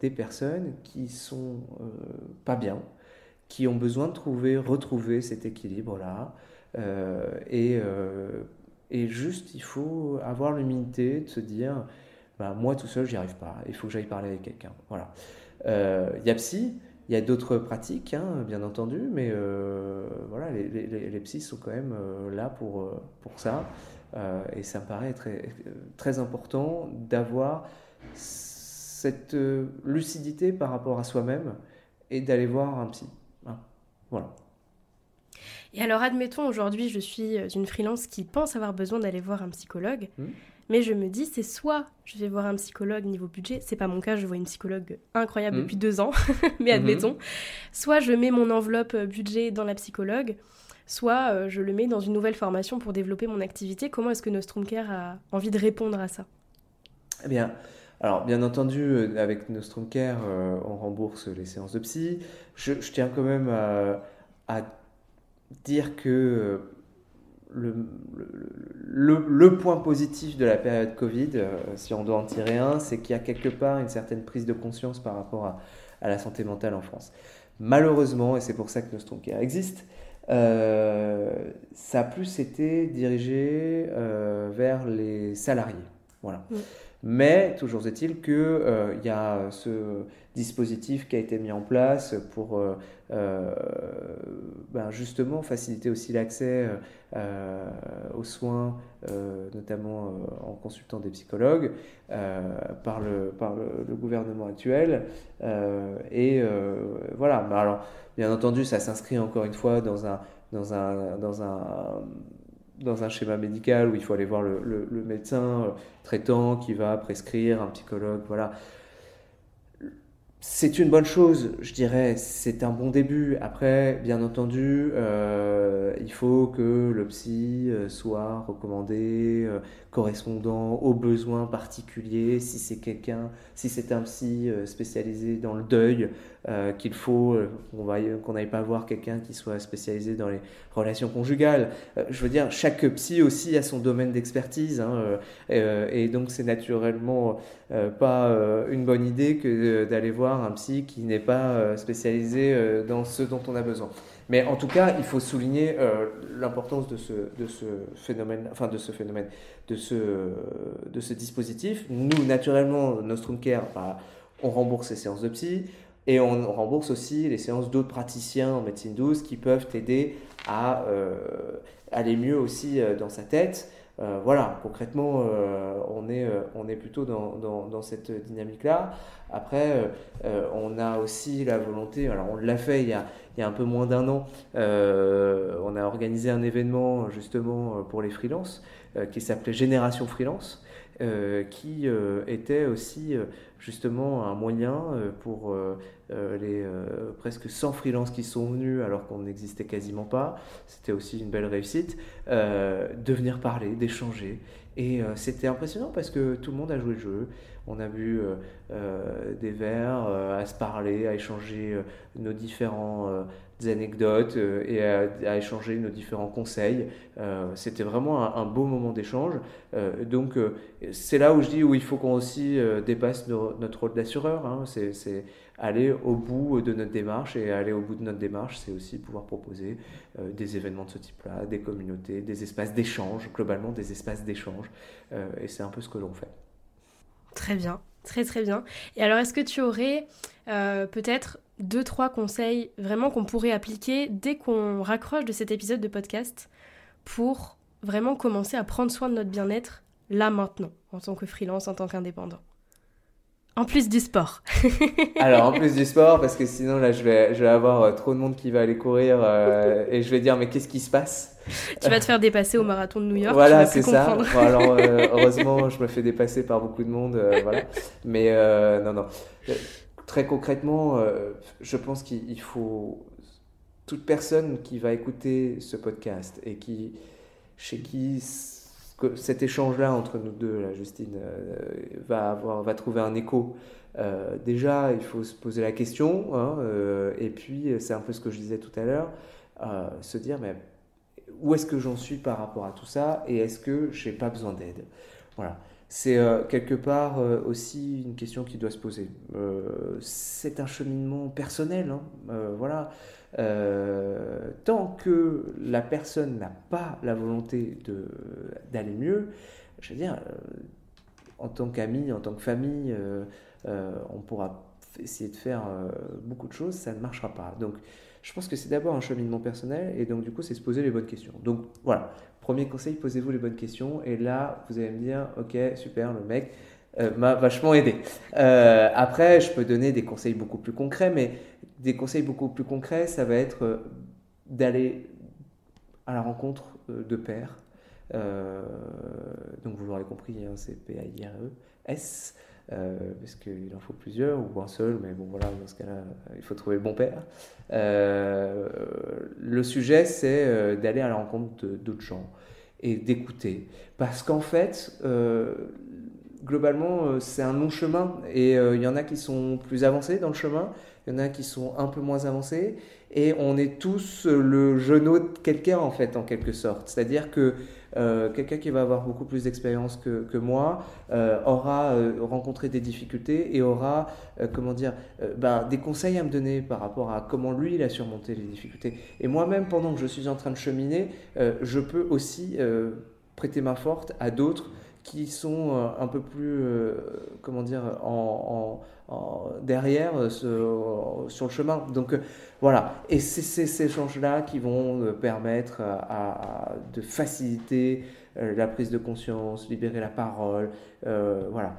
Des personnes qui sont pas bien, qui ont besoin de trouver, retrouver cet équilibre-là. Euh, et, et, juste, il faut avoir l'humilité de se dire, bah, moi tout seul, j'y arrive pas, il faut que j'aille parler avec quelqu'un. Voilà. Il y a psy, il y a d'autres pratiques, hein, bien entendu, mais voilà, les, les, les, psys sont quand même là pour, pour ça. et ça me paraît très, très important d'avoir cette euh, lucidité par rapport à soi-même et d'aller voir un psy. Voilà. Et alors, admettons, aujourd'hui, je suis une freelance qui pense avoir besoin d'aller voir un psychologue. Hmm. Mais je me dis, c'est soit je vais voir un psychologue niveau budget, c'est pas mon cas, je vois une psychologue incroyable Mhm. depuis deux ans, (laughs) mais admettons. Soit je mets mon enveloppe euh, budget dans la psychologue, soit euh, je le mets dans une nouvelle formation pour développer mon activité. Comment est-ce que Nostrum Care a envie de répondre à ça? Eh bien, alors bien entendu, euh, avec Nostrum Care, euh, on rembourse les séances de psy. Je, tiens quand même à, dire que euh, le, point positif de la période Covid, si on doit en tirer un, c'est qu'il y a quelque part une certaine prise de conscience par rapport à, la santé mentale en France. Malheureusement, et c'est pour ça que Nostrum Care existe, ça a plus été dirigé vers les salariés. Voilà. Mm. Mais toujours est-il qu'il il y a ce dispositif qui a été mis en place pour euh, euh, ben, justement faciliter aussi l'accès euh, aux soins, euh, notamment euh, en consultant des psychologues, euh, par, le, par le, gouvernement actuel. Euh, et euh, voilà. Alors, bien entendu, ça s'inscrit encore une fois dans un, dans un, dans un, dans un schéma médical où il faut aller voir le, médecin euh, traitant qui va prescrire un psychologue. Voilà. C'est une bonne chose, je dirais, c'est un bon début. Après, bien entendu, euh, il faut que le psy euh, soit recommandé, correspondant aux besoins particuliers. Si c'est quelqu'un, si c'est un psy spécialisé dans le deuil, euh, qu'il faut euh, qu'on n'aille pas voir quelqu'un qui soit spécialisé dans les relations conjugales. Euh, je veux dire, chaque psy aussi a son domaine d'expertise, hein, et donc c'est naturellement pas une bonne idée que d'aller voir un psy qui n'est pas spécialisé dans ce dont on a besoin. Mais en tout cas, il faut souligner l'importance de ce, phénomène, enfin de ce phénomène, de ce, de ce dispositif. Nous, naturellement, Nostrum Care, bah, on rembourse les séances de psy et on rembourse aussi les séances d'autres praticiens en médecine douce qui peuvent t'aider à euh, aller mieux aussi euh, dans sa tête. Euh, voilà, concrètement, on, est, on est plutôt dans, dans, dans cette dynamique-là. Après, on a aussi la volonté, alors on l'a fait il y a, il y a un peu moins d'un an, on a organisé un événement justement pour les freelances qui s'appelait Génération Freelance, qui était aussi justement un moyen euh, pour euh, euh, les presque 100 freelances qui sont venus alors qu'on n'existait quasiment pas. C'était aussi une belle réussite de venir parler, d'échanger. Et c'était impressionnant parce que tout le monde a joué le jeu. On a bu euh, euh, des verres, euh, à se parler, à échanger nos différents anecdotes et à, échanger nos différents conseils. C'était vraiment un, beau moment d'échange. Donc c'est là où je dis où il faut qu'on aussi dépasse notre rôle d'assureur. hein. C'est aller au bout de notre démarche et aller au bout de notre démarche, c'est aussi pouvoir proposer des événements de ce type-là, des communautés, des espaces d'échange, globalement des espaces d'échange. Et c'est un peu ce que l'on fait. Très bien, très très bien. Et alors, est-ce que tu aurais euh, peut-être deux, trois conseils vraiment qu'on pourrait appliquer dès qu'on raccroche de cet épisode de podcast pour vraiment commencer à prendre soin de notre bien-être là maintenant, en tant que freelance, en tant qu'indépendant? En plus du sport. (laughs) Alors en plus du sport, parce que sinon là je vais, je vais avoir euh, trop de monde qui va aller courir euh, et je vais dire mais qu'est-ce qui se passe? Tu vas te faire dépasser au marathon de New York. Voilà, c'est ça. Bon, alors euh, (laughs) heureusement, je me fais dépasser par beaucoup de monde, euh, voilà. Mais non, non. Très concrètement, je pense qu'il il faut toute personne qui va écouter ce podcast et qui, chez qui que cet échange-là entre nous deux, Justine, euh, va avoir, va trouver un écho. Euh, déjà, il faut se poser la question, hein, euh, et puis c'est un peu ce que je disais tout à l'heure, se dire mais où est-ce que j'en suis par rapport à tout ça et est-ce que j'ai pas besoin d'aide? Voilà. C'est quelque part aussi une question qui doit se poser. C'est un cheminement personnel, hein, voilà. Euh, tant que la personne n'a pas la volonté d'aller mieux, je veux dire, euh, en tant qu'ami, en tant que famille, euh, on pourra essayer de faire beaucoup de choses, ça ne marchera pas. Donc, je pense que c'est d'abord un cheminement personnel et donc du coup, c'est se poser les bonnes questions. Donc voilà, premier conseil, posez-vous les bonnes questions et là, vous allez me dire, ok, super, le mec m'a vachement aidé. Après, je peux donner des conseils beaucoup plus concrets, mais des conseils beaucoup plus concrets, ça va être euh, d'aller à la rencontre de pères. donc vous l'aurez compris, hein, c'est P-A-I-R-E-S. Euh, parce qu'il en faut plusieurs ou un seul, mais bon voilà, dans ce cas-là, il faut trouver le bon père. Euh, le sujet, c'est euh, d'aller à la rencontre d'autres gens et d'écouter. Parce qu'en fait, globalement, c'est un long chemin et il y en a qui sont plus avancés dans le chemin, il y en a qui sont un peu moins avancés et on est tous le genou de quelqu'un en fait, en quelque sorte. C'est-à-dire que euh, quelqu'un qui va avoir beaucoup plus d'expérience que, moi euh, aura euh, rencontré des difficultés et aura, comment dire, ben, des conseils à me donner par rapport à comment lui il a surmonté les difficultés. Et moi-même, pendant que je suis en train de cheminer, je peux aussi prêter main forte à d'autres qui sont un peu plus, comment dire, en, derrière sur le chemin. Donc voilà, et c'est ces échanges-là qui vont euh, permettre à, de faciliter euh, la prise de conscience, libérer la parole, euh, voilà.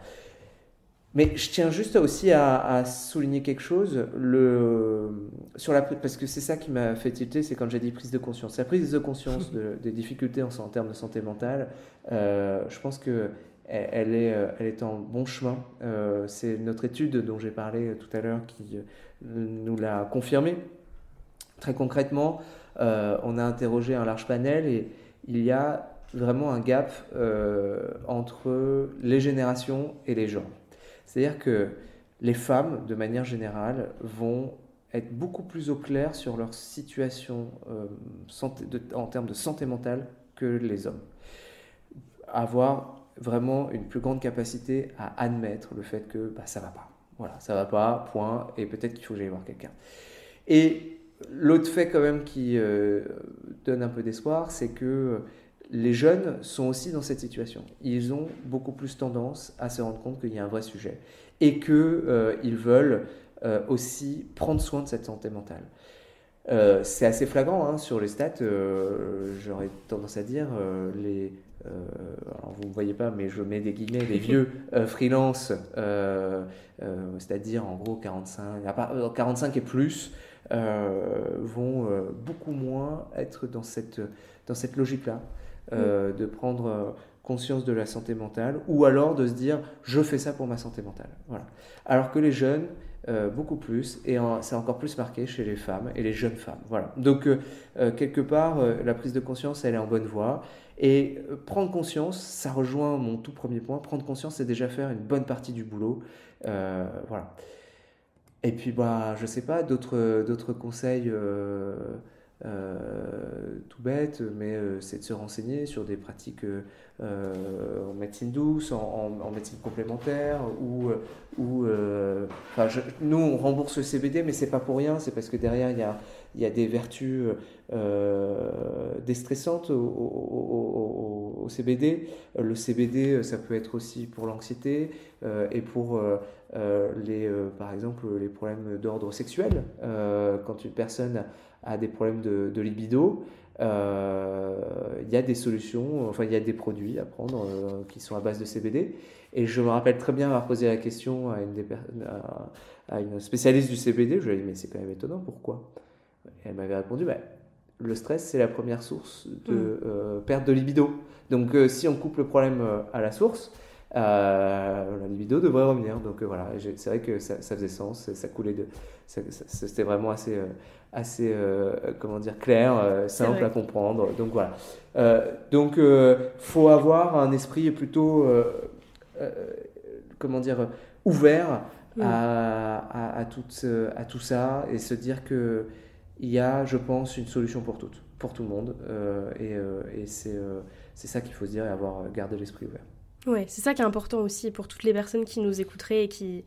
Mais je tiens juste aussi à, souligner quelque chose, le, sur la, parce que c'est ça qui m'a fait tilter, c'est quand j'ai dit prise de conscience. La prise de conscience (laughs) des difficultés en, en, termes de santé mentale, je pense que elle est, elle est en bon chemin. c'est notre étude dont j'ai parlé tout à l'heure qui nous l'a confirmé. Très concrètement, euh, on a interrogé un large panel et il y a vraiment un gap euh, entre les générations et les genres. C'est-à-dire que les femmes, de manière générale, vont être beaucoup plus au clair sur leur situation euh, en termes de santé mentale que les hommes. Avoir vraiment une plus grande capacité à admettre le fait que bah, ça va pas. Voilà, ça va pas, point, et peut-être qu'il faut que j'aille voir quelqu'un. Et l'autre fait quand même qui euh, donne un peu d'espoir, c'est que les jeunes sont aussi dans cette situation. Ils ont beaucoup plus tendance à se rendre compte qu'il y a un vrai sujet et qu'ils euh, veulent euh, aussi prendre soin de cette santé mentale. c'est assez flagrant hein, sur les stats, j'aurais tendance à dire, les, alors vous ne voyez pas, mais je mets des guillemets, les vieux (laughs) freelance, c'est-à-dire en gros 45, 45 et plus, vont beaucoup moins être dans cette, dans cette logique-là, mm. de prendre conscience de la santé mentale, ou alors de se dire je fais ça pour ma santé mentale. Voilà. Alors que les jeunes, beaucoup plus, et c'est encore plus marqué chez les femmes et les jeunes femmes. Voilà. Donc, quelque part, la prise de conscience, elle est en bonne voie. Et euh, prendre conscience, ça rejoint mon tout premier point. Prendre conscience, c'est déjà faire une bonne partie du boulot. Euh, voilà. Et puis, bah, je sais pas, d'autres, d'autres conseils euh, tout bêtes, mais c'est de se renseigner sur des pratiques en médecine douce, en, médecine complémentaire, ou, ou nous, on rembourse le CBD, mais c'est pas pour rien, c'est parce que derrière, il y a des vertus euh, déstressantes au, CBD. Le CBD, ça peut être aussi pour l'anxiété euh, et pour euh, les, par exemple les problèmes d'ordre sexuel. quand une personne des problèmes de, libido, il y a des solutions, enfin il y a des produits à prendre qui sont à base de CBD. Et je me rappelle très bien avoir posé la question à une, à une spécialiste du CBD. Je lui ai dit, mais c'est quand même étonnant, pourquoi? Elle m'avait répondu, bah, le stress, c'est la première source de mm. euh, perte de libido. Donc, euh, si on coupe le problème euh, à la source, la libido devrait revenir. Donc, voilà, c'est vrai que ça, faisait sens, ça coulait de. C'était vraiment assez, assez comment dire, clair, simple à comprendre. Donc, voilà. donc, il faut avoir un esprit plutôt, comment dire, ouvert mm. à, à, tout, à tout ça et se dire que il y a, je pense, une solution pour toutes, pour tout le monde. Euh, et, euh, et c'est, euh, c'est ça qu'il faut se dire et avoir gardé l'esprit ouvert. Ouais, c'est ça qui est important aussi pour toutes les personnes qui nous écouteraient et qui.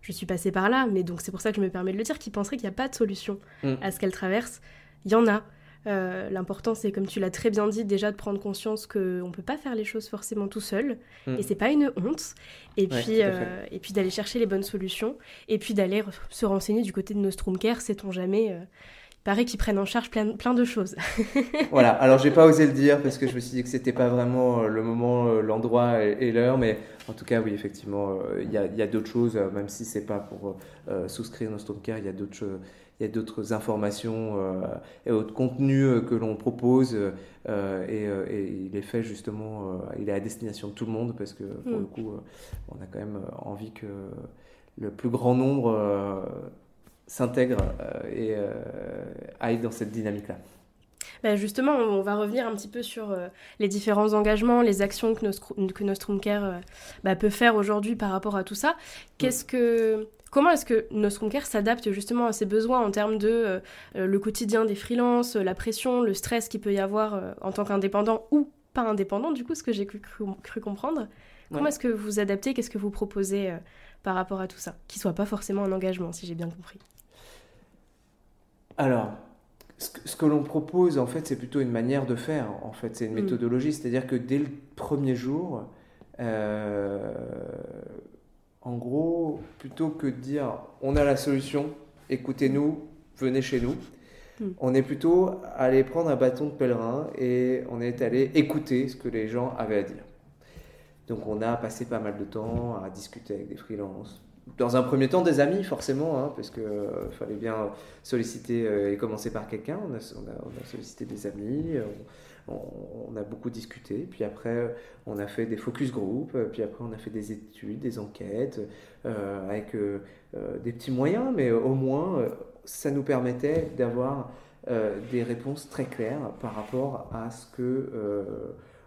Je suis passée par là, mais donc c'est pour ça que je me permets de le dire, qui penseraient qu'il n'y a pas de solution mm. à ce qu'elles traversent. Il y en a. Euh, l'important, c'est, comme tu l'as très bien dit, déjà de prendre conscience qu'on ne peut pas faire les choses forcément tout seul. Mm. Et c'est pas une honte. Et puis, euh, et puis d'aller chercher les bonnes solutions. Et puis d'aller se renseigner du côté de Nostrum Care, sait-on jamais. Euh, paraît qu'ils prennent en charge plein, plein de choses. (laughs) voilà, alors j'ai pas osé le dire parce que je me suis dit que c'était pas vraiment le moment, l'endroit et, l'heure, mais en tout cas, oui, effectivement, il y a, a d'autres choses, même si c'est pas pour souscrire nos Care, il y a d'autres choses il y a d'autres informations euh, et autres contenus euh, que l'on propose euh, et, il est fait justement, il est à destination de tout le monde parce que pour le mm. coup, on a quand même envie que le plus grand nombre s'intègre et aille dans cette dynamique-là. Ben justement, on va revenir un petit peu sur les différents engagements, les actions que, que Nostrum Care bah, peut faire aujourd'hui par rapport à tout ça. Qu'est-ce que Comment est-ce que Nostrum Care s'adapte justement à ses besoins en termes de euh, euh, le quotidien des freelances, la pression, le stress qu'il peut y avoir euh, en tant qu'indépendant ou pas indépendant, du coup, ce que j'ai cru, comprendre Comment est-ce que vous adaptez Qu'est-ce que vous proposez par rapport à tout ça Qui soit pas forcément un engagement, si j'ai bien compris. Alors, ce que, l'on propose, en fait, c'est plutôt une manière de faire. En fait, c'est une mm. méthodologie. C'est-à-dire que dès le premier jour, en gros, plutôt que de dire on a la solution, écoutez-nous, venez chez nous, hmm. on est plutôt allé prendre un bâton de pèlerin et on est allé écouter ce que les gens avaient à dire. Donc on a passé pas mal de temps à discuter avec des freelances. Dans un premier temps, des amis, forcément, hein, parce qu'il euh, fallait bien solliciter euh, et commencer par quelqu'un. On a, sollicité des amis, on, a beaucoup discuté, puis après on a fait des focus group, puis après on a fait des études, des enquêtes, euh, avec euh, euh, des petits moyens, mais au moins ça nous permettait d'avoir des réponses très claires par rapport à ce que,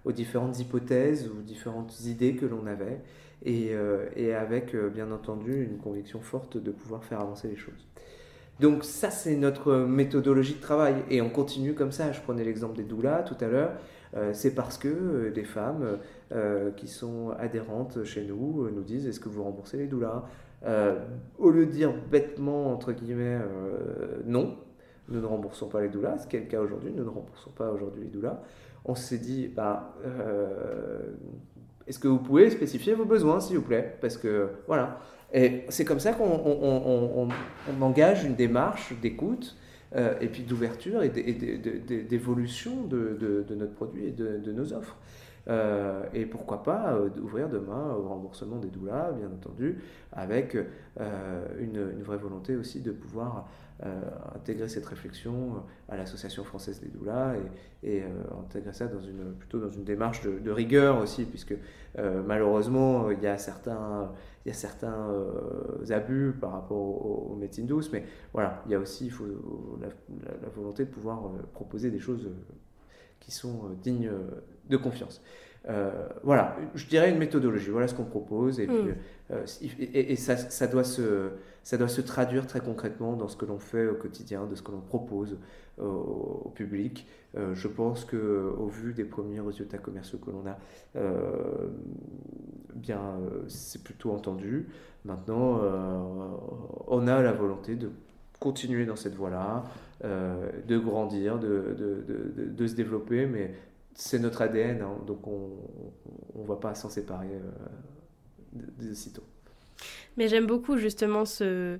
aux différentes hypothèses ou différentes idées que l'on avait, et, et avec bien entendu une conviction forte de pouvoir faire avancer les choses. Donc ça, c'est notre méthodologie de travail. Et on continue comme ça. Je prenais l'exemple des doulas tout à l'heure. Euh, c'est parce que euh, des femmes euh, qui sont adhérentes chez nous nous disent est-ce que vous remboursez les doulas? Au lieu de dire bêtement, entre guillemets, non, nous ne remboursons pas les doulas, ce qui est le cas aujourd'hui, nous ne remboursons pas aujourd'hui les doulas, on s'est dit, bah, est-ce que vous pouvez spécifier vos besoins, s'il vous plaît? Parce que, voilà. Et c'est comme ça qu'on engage une démarche d'écoute euh, et puis d'ouverture et d'évolution de, notre produit et de, nos offres. Euh, et pourquoi pas euh, ouvrir demain au remboursement des doulas, bien entendu, avec une, vraie volonté aussi de pouvoir intégrer cette réflexion à l'Association française des doulas et, intégrer ça dans une, plutôt dans une démarche de, rigueur aussi, puisque malheureusement, il y a certains il y a certains euh, abus par rapport aux, médecines douces, mais voilà, il y a aussi il faut, la, volonté de pouvoir euh, proposer des choses euh, qui sont dignes de confiance. voilà, je dirais une méthodologie, voilà ce qu'on propose, et, puis, hmm. et, ça, ça, doit se, ça doit se traduire très concrètement dans ce que l'on fait au quotidien, de ce que l'on propose au, public. je pense que au vu des premiers résultats commerciaux que l'on a, bien, euh, c'est plutôt entendu. Maintenant, euh, on a la volonté de continuer dans cette voie-là, euh, de grandir, de, de, de, se développer, mais c'est notre ADN, hein, donc on ne va pas s'en séparer de, sitôt. Mais j'aime beaucoup justement ce,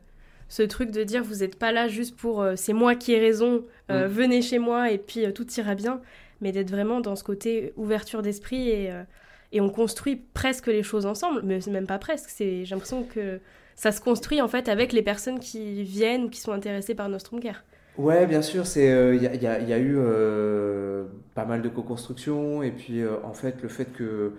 ce truc de dire vous n'êtes pas là juste pour c'est moi qui ai raison, mm. venez chez moi et puis tout ira bien, mais d'être vraiment dans ce côté ouverture d'esprit et et on construit presque les choses ensemble, mais c'est même pas presque. J'ai l'impression que ça se construit en fait avec les personnes qui viennent ou qui sont intéressées par Nostrum Care. Ouais, bien sûr, c'est il y, y, a eu euh, pas mal de co-construction et puis euh, en fait le fait que euh,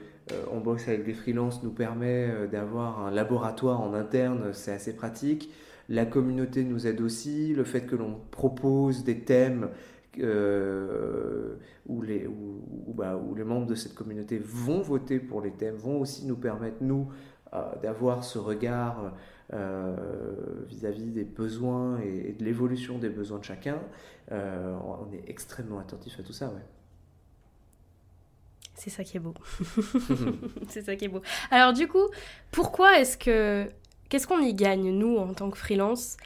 on bosse avec des freelances nous permet d'avoir un laboratoire en interne, c'est assez pratique. La communauté nous aide aussi, le fait que l'on propose des thèmes euh, où, les, bah, où, les membres de cette communauté vont voter pour les thèmes, vont aussi nous permettre, nous, euh, d'avoir ce regard euh, vis-à-vis des besoins et, de l'évolution des besoins de chacun. on est extrêmement attentif à tout ça, ouais. C'est ça qui est beau. (laughs) (laughs) c'est ça qui est beau. Alors du coup, pourquoi est-ce que... Qu'est-ce qu'on y gagne, nous, en tant que freelance,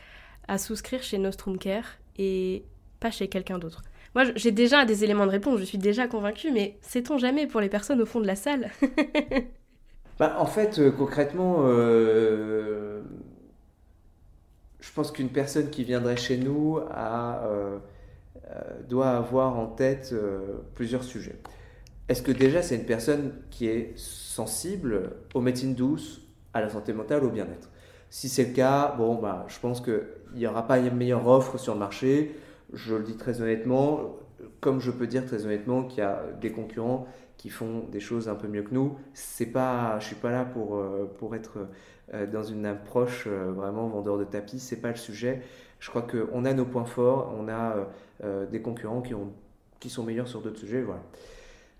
à souscrire chez Nostrum Care et pas chez quelqu'un d'autre? Moi, j'ai déjà des éléments de réponse, je suis déjà convaincue, mais sait-on jamais pour les personnes au fond de la salle? (laughs) Bah, En fait, euh, concrètement, euh, je je pense qu'une personne qui viendrait chez nous doit avoir en tête plusieurs sujets. Est-ce que déjà c'est une personne qui est sensible aux médecines douces, à la santé mentale, au bien-être? Si c'est le cas, bon, bah, je pense qu'il n'y aura pas une meilleure offre sur le marché. Je le dis très honnêtement, comme je peux dire très honnêtement qu'il y a des concurrents qui font des choses un peu mieux que nous. C'est pas, je suis pas là pour, euh, pour être euh, dans une approche euh, vraiment vendeur de tapis. C'est pas le sujet. Je crois qu'on a nos points forts, on a des concurrents qui, ont, qui sont meilleurs sur d'autres sujets. Voilà.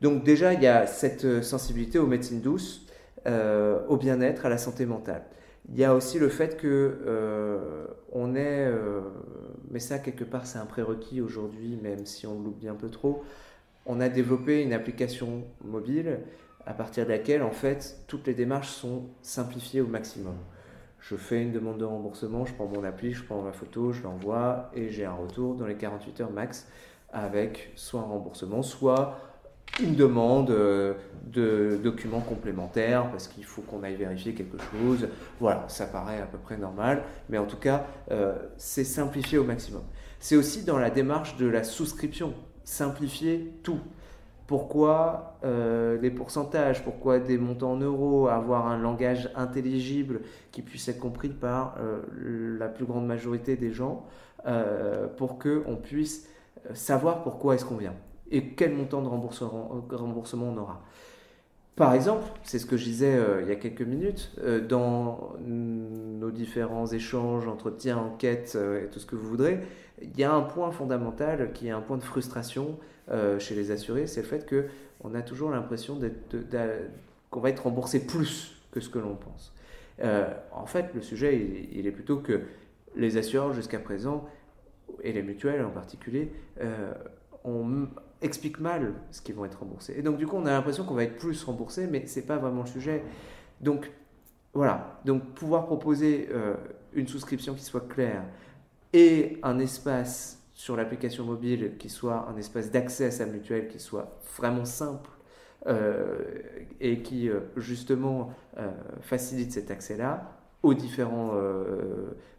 Donc déjà, il y a cette sensibilité aux médecines douces, au bien-être, à la santé mentale. Il y a aussi le fait que on est, mais ça quelque part c'est un prérequis aujourd'hui, même si on l'oublie un peu trop, on a développé une application mobile à partir de laquelle, en fait, toutes les démarches sont simplifiées au maximum. Je fais une demande de remboursement, je prends mon appli, je prends ma photo, je l'envoie et j'ai un retour dans les 48 heures max avec soit un remboursement, soit une demande euh, de documents complémentaires parce qu'il faut qu'on aille vérifier quelque chose. Voilà, ça paraît à peu près normal, mais en tout cas, euh, c'est simplifié au maximum. C'est aussi dans la démarche de la souscription simplifier tout. Pourquoi euh, des pourcentages Pourquoi des montants en euros Avoir un langage intelligible qui puisse être compris par euh, la plus grande majorité des gens pour qu'on puisse savoir pourquoi est-ce qu'on vient et quel montant de remboursement, on aura? Par exemple, c'est ce que je disais il y a quelques minutes, dans nos différents échanges, entretiens, enquêtes et tout ce que vous voudrez, il y a un point fondamental qui est un point de frustration euh, chez les assurés, c'est le fait qu'on a toujours l'impression qu'on va être remboursé plus que ce que l'on pense. Euh, en fait, le sujet, il, est plutôt que les assureurs jusqu'à présent, et les mutuelles en particulier, euh, on explique mal ce qu'ils vont être remboursés. Et donc, du coup, on a l'impression qu'on va être plus remboursé, mais ce n'est pas vraiment le sujet. Donc, voilà. Donc, pouvoir proposer une souscription qui soit claire, et un espace sur l'application mobile qui soit un espace d'accès à sa mutuelle qui soit vraiment simple euh, et qui euh, justement euh, facilite cet accès-là aux, différents,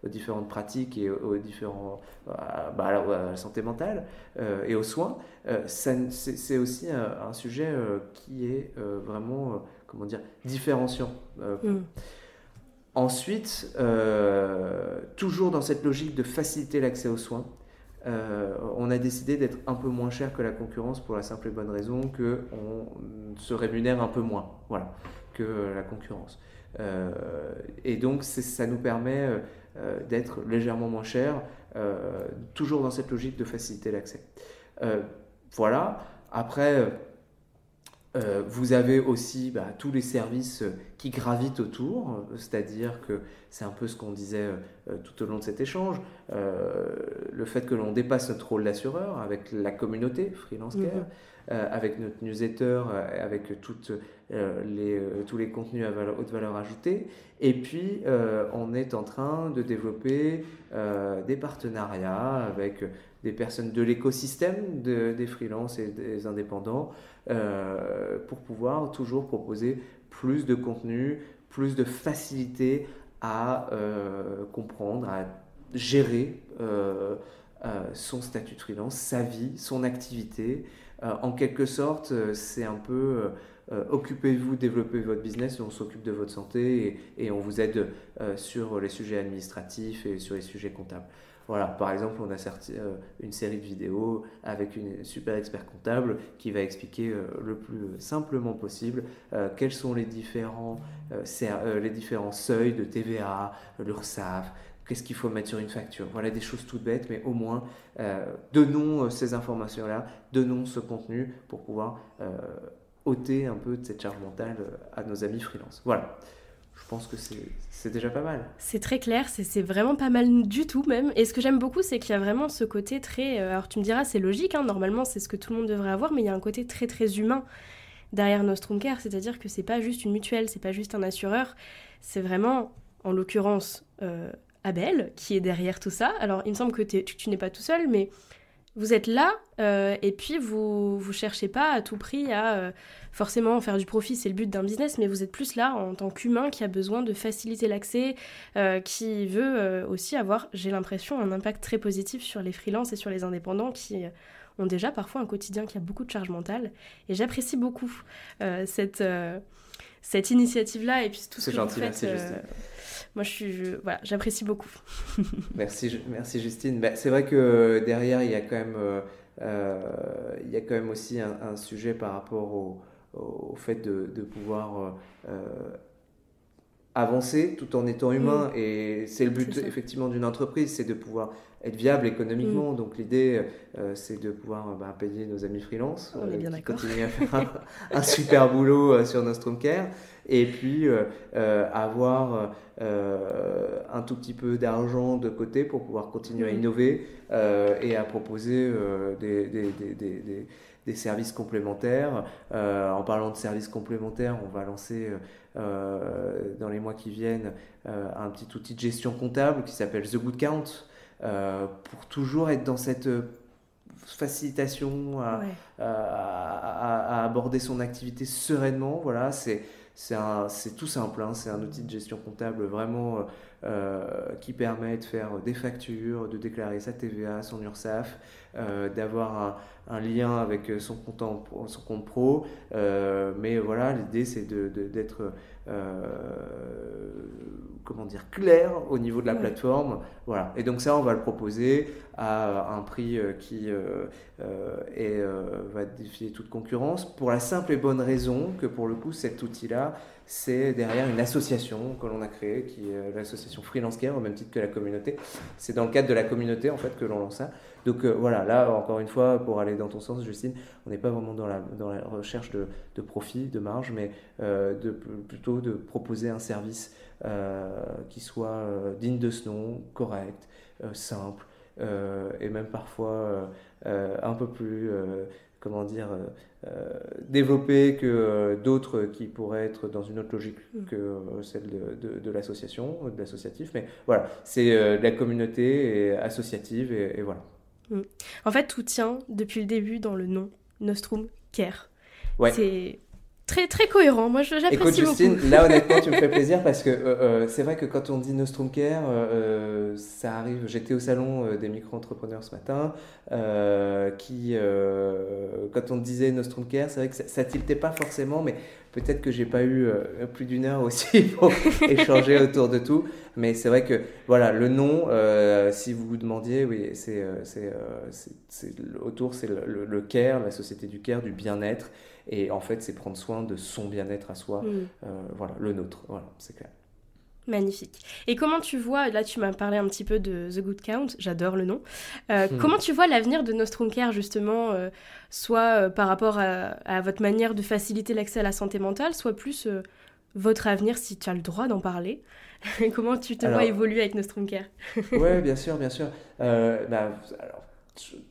aux différentes pratiques et aux différents, bah, à la santé mentale et aux soins, c'est aussi un, sujet qui est vraiment, comment dire, différenciant. Mm. Ensuite, euh, toujours dans cette logique de faciliter l'accès aux soins, euh, on a décidé d'être un peu moins cher que la concurrence pour la simple et bonne raison qu'on se rémunère un peu moins voilà, que la concurrence. Euh, et donc ça nous permet d'être légèrement moins cher, toujours dans cette logique de faciliter l'accès. voilà, après euh, vous avez aussi bah, tous les services euh, qui gravitent autour, c'est-à-dire que c'est un peu ce qu'on disait euh, tout au long de cet échange, le fait que l'on dépasse notre rôle d'assureur avec la communauté Freelance mhm. Avec notre newsletter, avec toutes, les, tous les contenus à haute valeur ajoutée, et puis on est en train de développer des partenariats avec des personnes de l'écosystème des freelances et des indépendants euh, pour pouvoir toujours proposer plus de contenu, plus de facilité à euh, comprendre, à gérer euh, son statut de freelance, sa vie, son activité. En quelque sorte, c'est un peu occupez-vous, développez votre business, on s'occupe de votre santé et, on vous aide sur les sujets administratifs et sur les sujets comptables. Voilà, par exemple, on a sorti euh, une série de vidéos avec une super expert comptable qui va expliquer euh, le plus simplement possible euh, quels sont les différents, les différents seuils de TVA, l'URSSAF, qu'est-ce qu'il faut mettre sur une facture. Voilà des choses toutes bêtes, mais au moins donnons ces informations-là, donnons ce contenu pour pouvoir ôter un peu de cette charge mentale à nos amis freelance. Voilà je pense que c'est déjà pas mal. C'est très clair, c'est vraiment pas mal du tout même. Et ce que j'aime beaucoup, c'est qu'il y a vraiment ce côté très... Euh, alors tu me diras, c'est logique, hein, normalement c'est ce que tout le monde devrait avoir, mais il y a un côté très très humain derrière Nostrum Care, c'est-à-dire que c'est pas juste une mutuelle, c'est pas juste un assureur, c'est vraiment, en l'occurrence, euh, Abel qui est derrière tout ça. Alors il me semble que tu n'es pas tout seul, mais Vous êtes là euh, et puis vous vous cherchez pas à tout prix à euh, forcément faire du profit, c'est le but d'un business, mais vous êtes plus là en tant qu'humain qui a besoin de faciliter l'accès, euh, qui veut aussi avoir, j'ai l'impression, un impact très positif sur les freelances et sur les indépendants qui ont déjà parfois un quotidien qui a beaucoup de charge mentale. Et j'apprécie beaucoup cette, cette initiative-là et puis tout ce que gentil, vous faites moi, je suis, voilà, j'apprécie beaucoup. (laughs) merci, merci Justine. Ben, c'est vrai que derrière, il y a quand même, euh, euh, il y a quand même aussi un, sujet par rapport au, au fait de, de pouvoir euh, avancer tout en étant humain. Mm. Et c'est le but effectivement d'une entreprise, c'est de pouvoir être viable économiquement. Mm. Donc l'idée, c'est de pouvoir bah, payer nos amis freelance, qui continuent à faire un, (laughs) super boulot sur Nostrum Care et puis euh, euh, avoir euh, un tout petit peu d'argent de côté pour pouvoir continuer à innover et à proposer des, des, des, des, services complémentaires. en parlant de services complémentaires, on va lancer dans les mois qui viennent un petit outil de gestion comptable qui s'appelle The Good Count pour toujours être dans cette facilitation à, à, à, aborder son activité sereinement. Voilà, c'est c'est tout simple, hein. c'est un outil de gestion comptable vraiment euh, euh, qui permet de faire des factures, de déclarer sa TVA, son URSAF, euh, d'avoir un, lien avec son compte, son compte pro. mais voilà, l'idée c'est d'être comment dire clair au niveau de la plateforme. Voilà. Et donc ça, on va le proposer à un prix qui est, va défier toute concurrence pour la simple et bonne raison que pour le coup, cet outil-là c'est derrière une association que l'on a créée, qui est l'association Freelance Care, au même titre que la communauté. C'est dans le cadre de la communauté, en fait, que l'on lance ça. Donc euh, voilà, là, encore une fois, pour aller dans ton sens, Justine, on n'est pas vraiment dans la, dans la recherche de, de, profit, de marge, mais euh, plutôt de proposer un service euh, qui soit digne de ce nom, correct, simple, et même parfois un peu plus comment dire, euh, euh, développer que euh, d'autres qui pourraient être dans une autre logique mm. que celle de, l'association, de l'associatif. Mais voilà, c'est la communauté associative et, voilà. Mm. En fait, tout tient depuis le début dans le nom Nostrum Care. Ouais. C'est très très cohérent. Moi, j'apprécie Écoute, Justine, là honnêtement, tu me fais (laughs) plaisir parce que euh, euh, c'est vrai que quand on dit Nostrum Care, euh, ça arrive. J'étais au salon des micro-entrepreneurs ce matin, qui, quand on disait Nostrum Care, c'est vrai que ça, ça, tiltait pas forcément, mais peut-être que j'ai pas eu plus d'une heure aussi (laughs) pour (laughs) échanger autour de tout. Mais c'est vrai que voilà, le nom, si vous vous demandiez, oui, c'est autour, c'est le, le, care, la société du care, du bien-être. Et en fait, c'est prendre soin de son bien-être à soi. Mm. Euh, voilà, le nôtre. Voilà, c'est clair. Magnifique. Et comment tu vois, là tu m'as parlé un petit peu de The Good Count, j'adore le nom. Euh, hmm. Comment tu vois l'avenir de Nostrum Care justement, euh, soit par rapport à, votre manière de faciliter l'accès à la santé mentale, soit plus votre avenir si tu as le droit d'en parler? (laughs) Comment tu te vois évoluer avec Nostrum Care Oui, bien sûr, bien sûr. Bah, alors,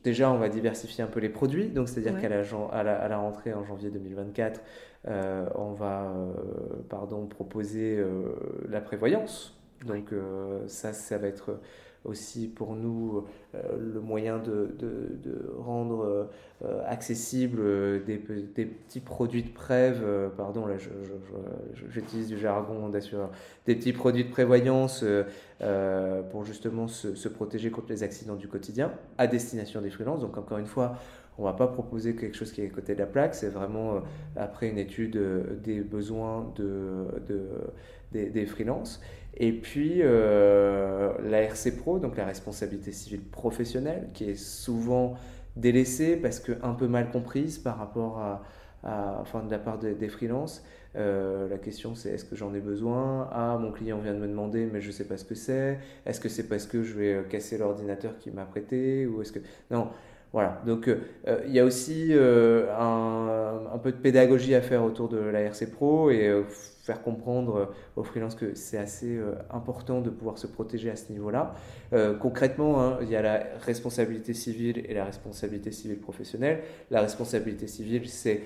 déjà, on va diversifier un peu les produits. Donc, c'est-à-dire qu'à la, la, rentrée en janvier 2024, euh, on va euh, pardon, proposer euh, la prévoyance. Donc, ça, ça va être aussi pour nous euh, le moyen de, de, rendre euh, accessible euh, des, petits produits de pardon, là j'utilise du jargon d'assureur, des petits produits de prévoyance pour justement se, protéger contre les accidents du quotidien à destination des freelances. Donc encore une fois, on va pas proposer quelque chose qui est à côté de la plaque, c'est vraiment après une étude des besoins de, de des, des freelances. Et puis euh, la RC Pro, donc la responsabilité civile professionnelle, qui est souvent délaissée parce que un peu mal comprise par rapport à, enfin de la part des, freelances. Euh, la question c'est est-ce que j'en ai besoin? Ah, mon client vient de me demander, mais je ne sais pas ce que c'est. Est-ce que c'est parce que je vais euh, casser l'ordinateur qu'il m'a prêté ou est-ce que non voilà, donc il y a aussi un, un, peu de pédagogie à faire autour de la RC Pro et faire comprendre aux freelances que c'est assez important de pouvoir se protéger à ce niveau-là. concrètement, hein, il y a la responsabilité civile et la responsabilité civile professionnelle. La responsabilité civile, c'est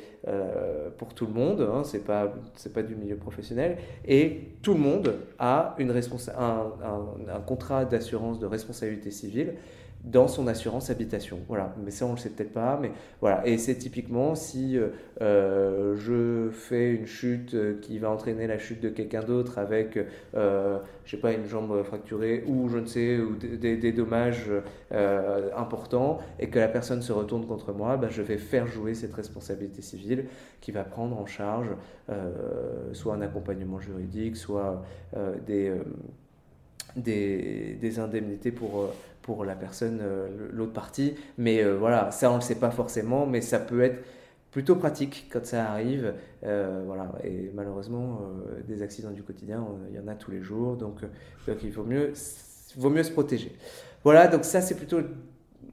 pour tout le monde, hein, c'est pas pas du milieu professionnel, et tout le monde a une un, un contrat d'assurance de responsabilité civile dans son assurance habitation. Voilà, mais ça on le sait peut-être pas, mais voilà. Et c'est typiquement si euh, euh, je fais une chute euh, qui va entraîner la chute de quelqu'un d'autre avec, euh, je sais pas, une jambe fracturée ou je ne sais, ou des, dommages importants et que la personne se retourne contre moi, ben, je vais faire jouer cette responsabilité civile qui va prendre en charge soit un accompagnement juridique, soit des, indemnités pour, pour la personne, euh, l'autre partie. Mais euh, voilà, ça on ne le sait pas forcément, mais ça peut être plutôt pratique quand ça arrive. Euh, voilà, et malheureusement, des accidents du quotidien, il y en a tous les jours, donc, donc il vaut mieux, vaut mieux se protéger. Voilà, donc ça c'est plutôt,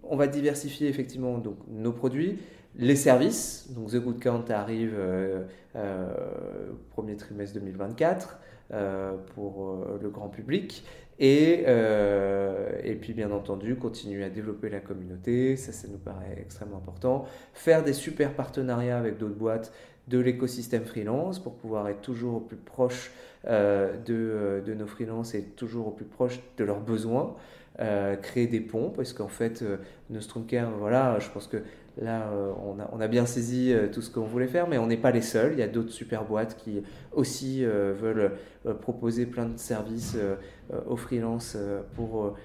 on va diversifier effectivement donc, nos produits. Les services, donc The Good Count arrive premier trimestre 2024 pour le grand public. Et, euh, et puis bien entendu, continuer à développer la communauté, ça, ça nous paraît extrêmement important. Faire des super partenariats avec d'autres boîtes de l'écosystème freelance pour pouvoir être toujours au plus proche euh, de, euh, de, nos freelances et toujours au plus proche de leurs besoins. créer des ponts parce qu'en fait, Nostrum Care, voilà, je pense que Là, euh, on, a, bien saisi euh, tout ce qu'on voulait faire, mais on n'est pas les seuls. Il y a d'autres super boîtes qui aussi euh, veulent proposer plein de services aux freelances pour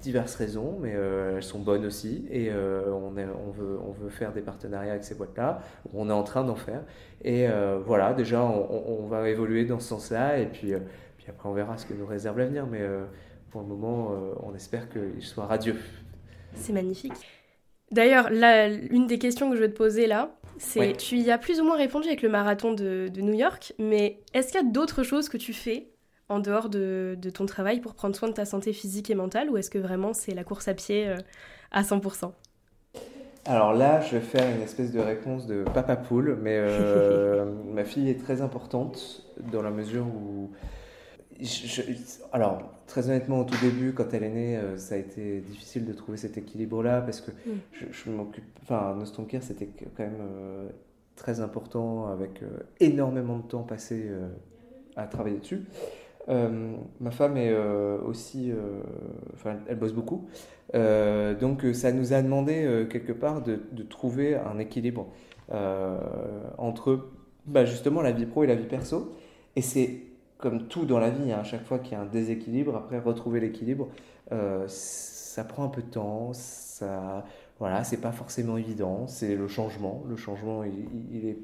diverses raisons, mais elles sont bonnes aussi. Et on, veut, faire des partenariats avec ces boîtes-là. On est en train d'en faire. Et voilà, déjà, on, va évoluer dans ce sens-là. Et puis, puis après, on verra ce que nous réserve l'avenir. Mais pour le moment, on espère qu'il soit radieux. C'est magnifique. D'ailleurs, une des questions que je vais te poser là, c'est tu y as plus ou moins répondu avec le marathon de, New York, mais est-ce qu'il y a d'autres choses que tu fais en dehors de, ton travail pour prendre soin de ta santé physique et mentale, ou est-ce que vraiment c'est la course à pied euh, à 100% alors là, je vais faire une espèce de réponse de papa poule, mais euh, (laughs) ma fille est très importante dans la mesure où alors, très honnêtement, au tout début, quand elle est née, euh, ça a été difficile de trouver cet équilibre-là parce que mm. je, m'occupe. Enfin, Nostrum Care, c'était quand même euh, très important avec euh, énormément de temps passé à travailler dessus. ma femme est aussi. Enfin, elle bosse beaucoup. donc, ça nous a demandé quelque part de, de trouver un équilibre entre bah, justement la vie pro et la vie perso. Et c'est comme tout dans la vie, hein, à chaque fois qu'il y a un déséquilibre, après retrouver l'équilibre, euh, ça prend un peu de temps, ça, voilà, c'est pas forcément évident, c'est le changement, le changement il, est,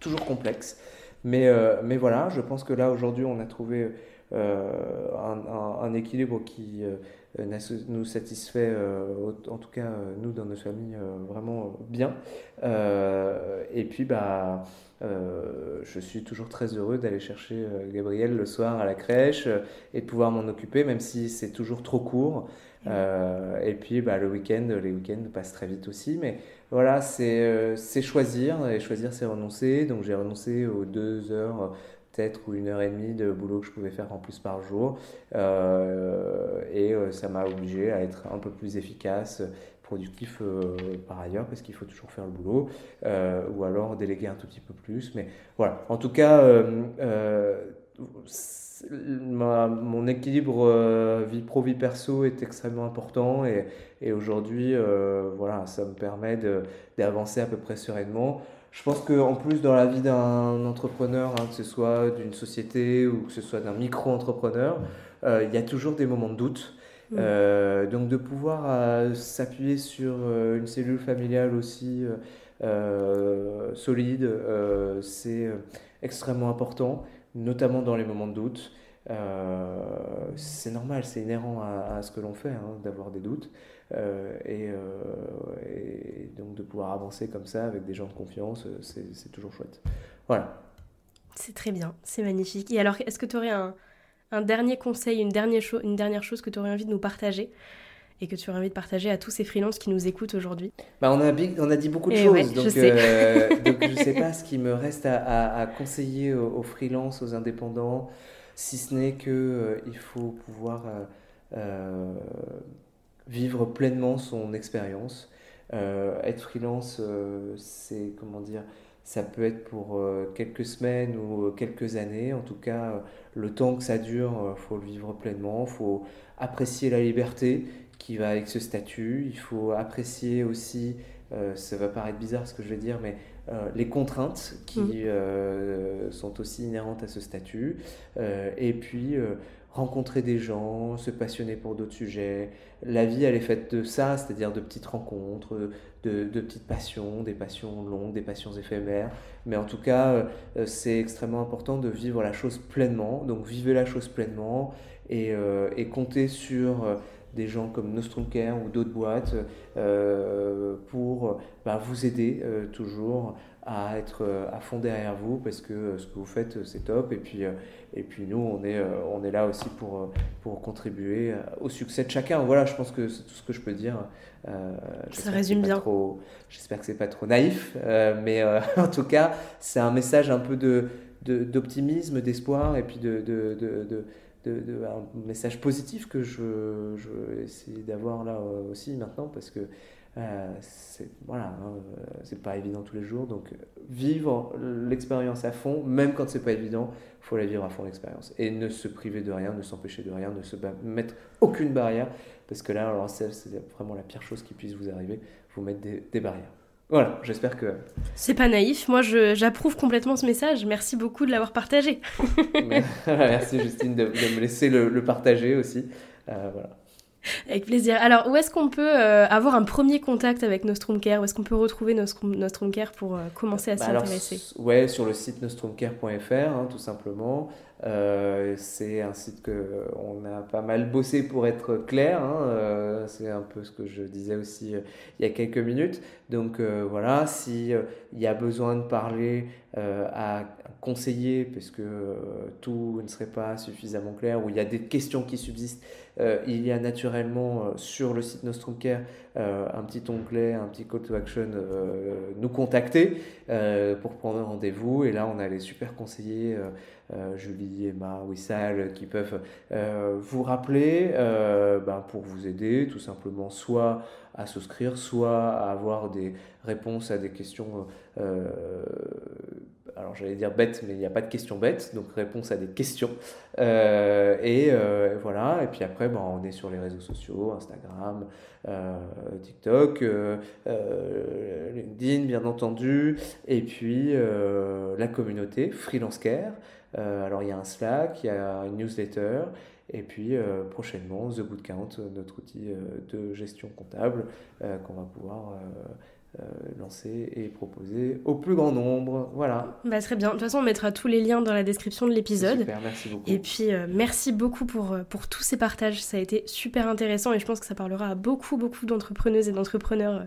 toujours complexe, mais, euh, mais voilà, je pense que là aujourd'hui on a trouvé euh, un, équilibre qui nous satisfait, en tout cas nous dans nos familles, vraiment bien, et puis bah euh, je suis toujours très heureux d'aller chercher euh, Gabriel le soir à la crèche euh, et de pouvoir m'en occuper, même si c'est toujours trop court. et puis bah, le week-end, les week-ends passent très vite aussi. Mais voilà, c'est choisir, et choisir c'est renoncer. Donc j'ai renoncé aux deux heures peut-être ou une heure et demie de boulot que je pouvais faire en plus par jour. et ça m'a obligé à être un peu plus efficace productif euh, par ailleurs parce qu'il faut toujours faire le boulot euh, ou alors déléguer un tout petit peu plus. Mais voilà, en tout cas, euh, mon équilibre vie pro vie perso est extrêmement important et, et aujourd'hui, voilà, ça me permet d'avancer à peu près sereinement. Je pense qu'en plus, dans la vie d'un entrepreneur, hein, que ce soit d'une société ou que ce soit d'un micro-entrepreneur, il y a toujours des moments de doute. Mm. Euh, donc de pouvoir euh, s'appuyer sur euh, une cellule familiale aussi solide, c'est extrêmement important, notamment dans les moments de doute. C'est normal, c'est inhérent à, ce que l'on fait, hein, d'avoir des doutes. Et, et, donc de pouvoir avancer comme ça avec des gens de confiance, c'est toujours chouette. Voilà. C'est très bien, c'est magnifique. Et alors, est-ce que tu aurais un, un dernier conseil, une dernière, une dernière chose que tu aurais envie de nous partager et que tu aurais envie de partager à tous ces freelances qui nous écoutent aujourd'hui? Bah on, a, on a dit beaucoup de choses, donc, je donc je sais (laughs) pas ce qui me reste à, conseiller aux, freelances, aux indépendants, si ce n'est qu'il il faut pouvoir vivre pleinement son expérience. être freelance, c'est comment dire ça peut être pour euh, quelques semaines ou euh, quelques années. En tout cas, euh, le temps que ça dure, il faut le vivre pleinement. Faut apprécier la liberté qui va avec ce statut. Il faut apprécier aussi, ça va paraître bizarre ce que je vais dire, mais les contraintes qui mmh. sont aussi inhérentes à ce statut. et puis rencontrer des gens, se passionner pour d'autres sujets. La vie, elle est faite de ça, c'est-à-dire de petites rencontres, de, petites passions, des passions longues, des passions éphémères. Mais en tout cas, euh, c'est extrêmement important de vivre la chose pleinement. Donc, vivez la chose pleinement et, euh, et comptez sur euh, des gens comme Nostrum Care ou d'autres boîtes pour bah, vous aider toujours à être à fond derrière vous parce que ce que vous faites c'est top et puis et puis nous, on est, euh, on est là aussi pour, euh, pour contribuer euh, au succès de chacun. Voilà, je pense que c'est tout ce que je peux dire. Ça résume bien. J'espère que c'est pas trop naïf, mais (laughs) en tout cas, c'est un message un peu de, d'optimisme, d'espoir et puis de, de, de, un message positif que je, je vais essayer d'avoir là aussi maintenant parce que euh, c'est voilà, hein, c'est pas évident tous les jours. Donc vivre l'expérience à fond, même quand c'est pas évident, faut la vivre à fond l'expérience et ne se priver de rien, ne s'empêcher de rien, ne se mettre aucune barrière parce que là, alors c'est vraiment la pire chose qui puisse vous arriver, vous mettre des, barrières. Voilà, j'espère que. C'est pas naïf. Moi, j'approuve complètement ce message. Merci beaucoup de l'avoir partagé. (laughs) Merci Justine de, me laisser le, le partager aussi. Euh, voilà. (laughs) Avec plaisir. Alors, où est-ce qu'on peut euh, avoir un premier contact avec Nostrum Care? Où est-ce qu'on peut retrouver Nostrum, Care pour euh, commencer à s'y bah intéresser? Ouais, sur le site nostrumcare.fr, hein, tout simplement. Euh, c'est un site que on a pas mal bossé pour être clair. Hein, c'est un peu ce que je disais aussi il y a quelques minutes. Donc voilà, si il y a besoin de parler à un conseiller, parce que tout ne serait pas suffisamment clair, ou il y a des questions qui subsistent euh, il y a naturellement euh, sur le site Nostrum Care euh, un petit onglet, un petit call to action, nous contacter pour prendre rendez-vous. Et là, on a les super conseillers, Julie, Emma, Wissal, qui peuvent vous rappeler ben, pour vous aider, tout simplement, soit à souscrire, soit à avoir des réponses à des questions alors j'allais dire bête, mais il n'y a pas de questions bêtes, donc réponse à des questions. Euh, et euh, voilà, et puis après, bon, on est sur les réseaux sociaux, Instagram, euh, TikTok, LinkedIn, bien entendu, et puis la communauté, Freelance Care. alors il y a un Slack, il y a une newsletter, et puis prochainement, The Bootcount, notre outil de gestion comptable qu'on va pouvoir euh, lancer et proposer au plus grand nombre. Voilà. Bah, très bien. De toute façon, on mettra tous les liens dans la description de l'épisode. Super, merci beaucoup. Et puis, euh, merci beaucoup pour, euh, pour tous ces partages. Ça a été super intéressant et je pense que ça parlera à beaucoup, beaucoup d'entrepreneuses et d'entrepreneurs.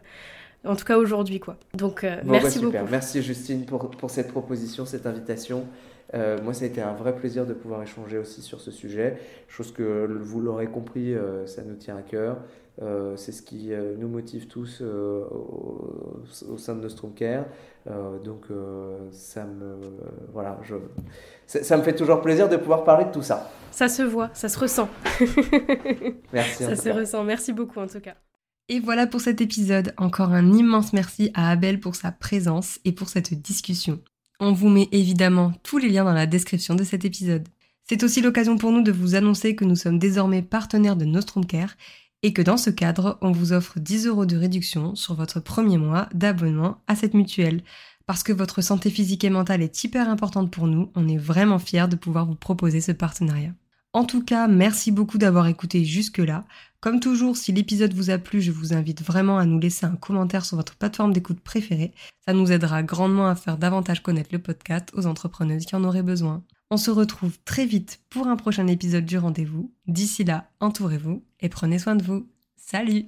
en tout cas aujourd'hui, quoi. Donc, bah, merci beaucoup. Merci Justine pour, pour cette proposition, cette invitation. Moi, ça a été un vrai plaisir de pouvoir échanger aussi sur ce sujet. Chose que vous l'aurez compris, ça nous tient à cœur. Euh, c'est ce qui euh, nous motive tous euh, au, sein de Nostrum Care. donc ça me voilà, je, ça, me fait toujours plaisir de pouvoir parler de tout ça. Ça se voit, ça se ressent. (laughs) merci. Ça se ressent. Merci beaucoup en tout cas. Et voilà pour cet épisode. Encore un immense merci à Abel pour sa présence et pour cette discussion. On vous met évidemment tous les liens dans la description de cet épisode. C'est aussi l'occasion pour nous de vous annoncer que nous sommes désormais partenaires de Nostrum Care et que dans ce cadre, on vous offre 10 euros de réduction sur votre premier mois d'abonnement à cette mutuelle. Parce que votre santé physique et mentale est hyper importante pour nous, on est vraiment fiers de pouvoir vous proposer ce partenariat. En tout cas, merci beaucoup d'avoir écouté jusque-là. Comme toujours, si l'épisode vous a plu, je vous invite vraiment à nous laisser un commentaire sur votre plateforme d'écoute préférée. Ça nous aidera grandement à faire davantage connaître le podcast aux entrepreneuses qui en auraient besoin. On se retrouve très vite pour un prochain épisode du rendez-vous. D'ici là, entourez-vous et prenez soin de vous. Salut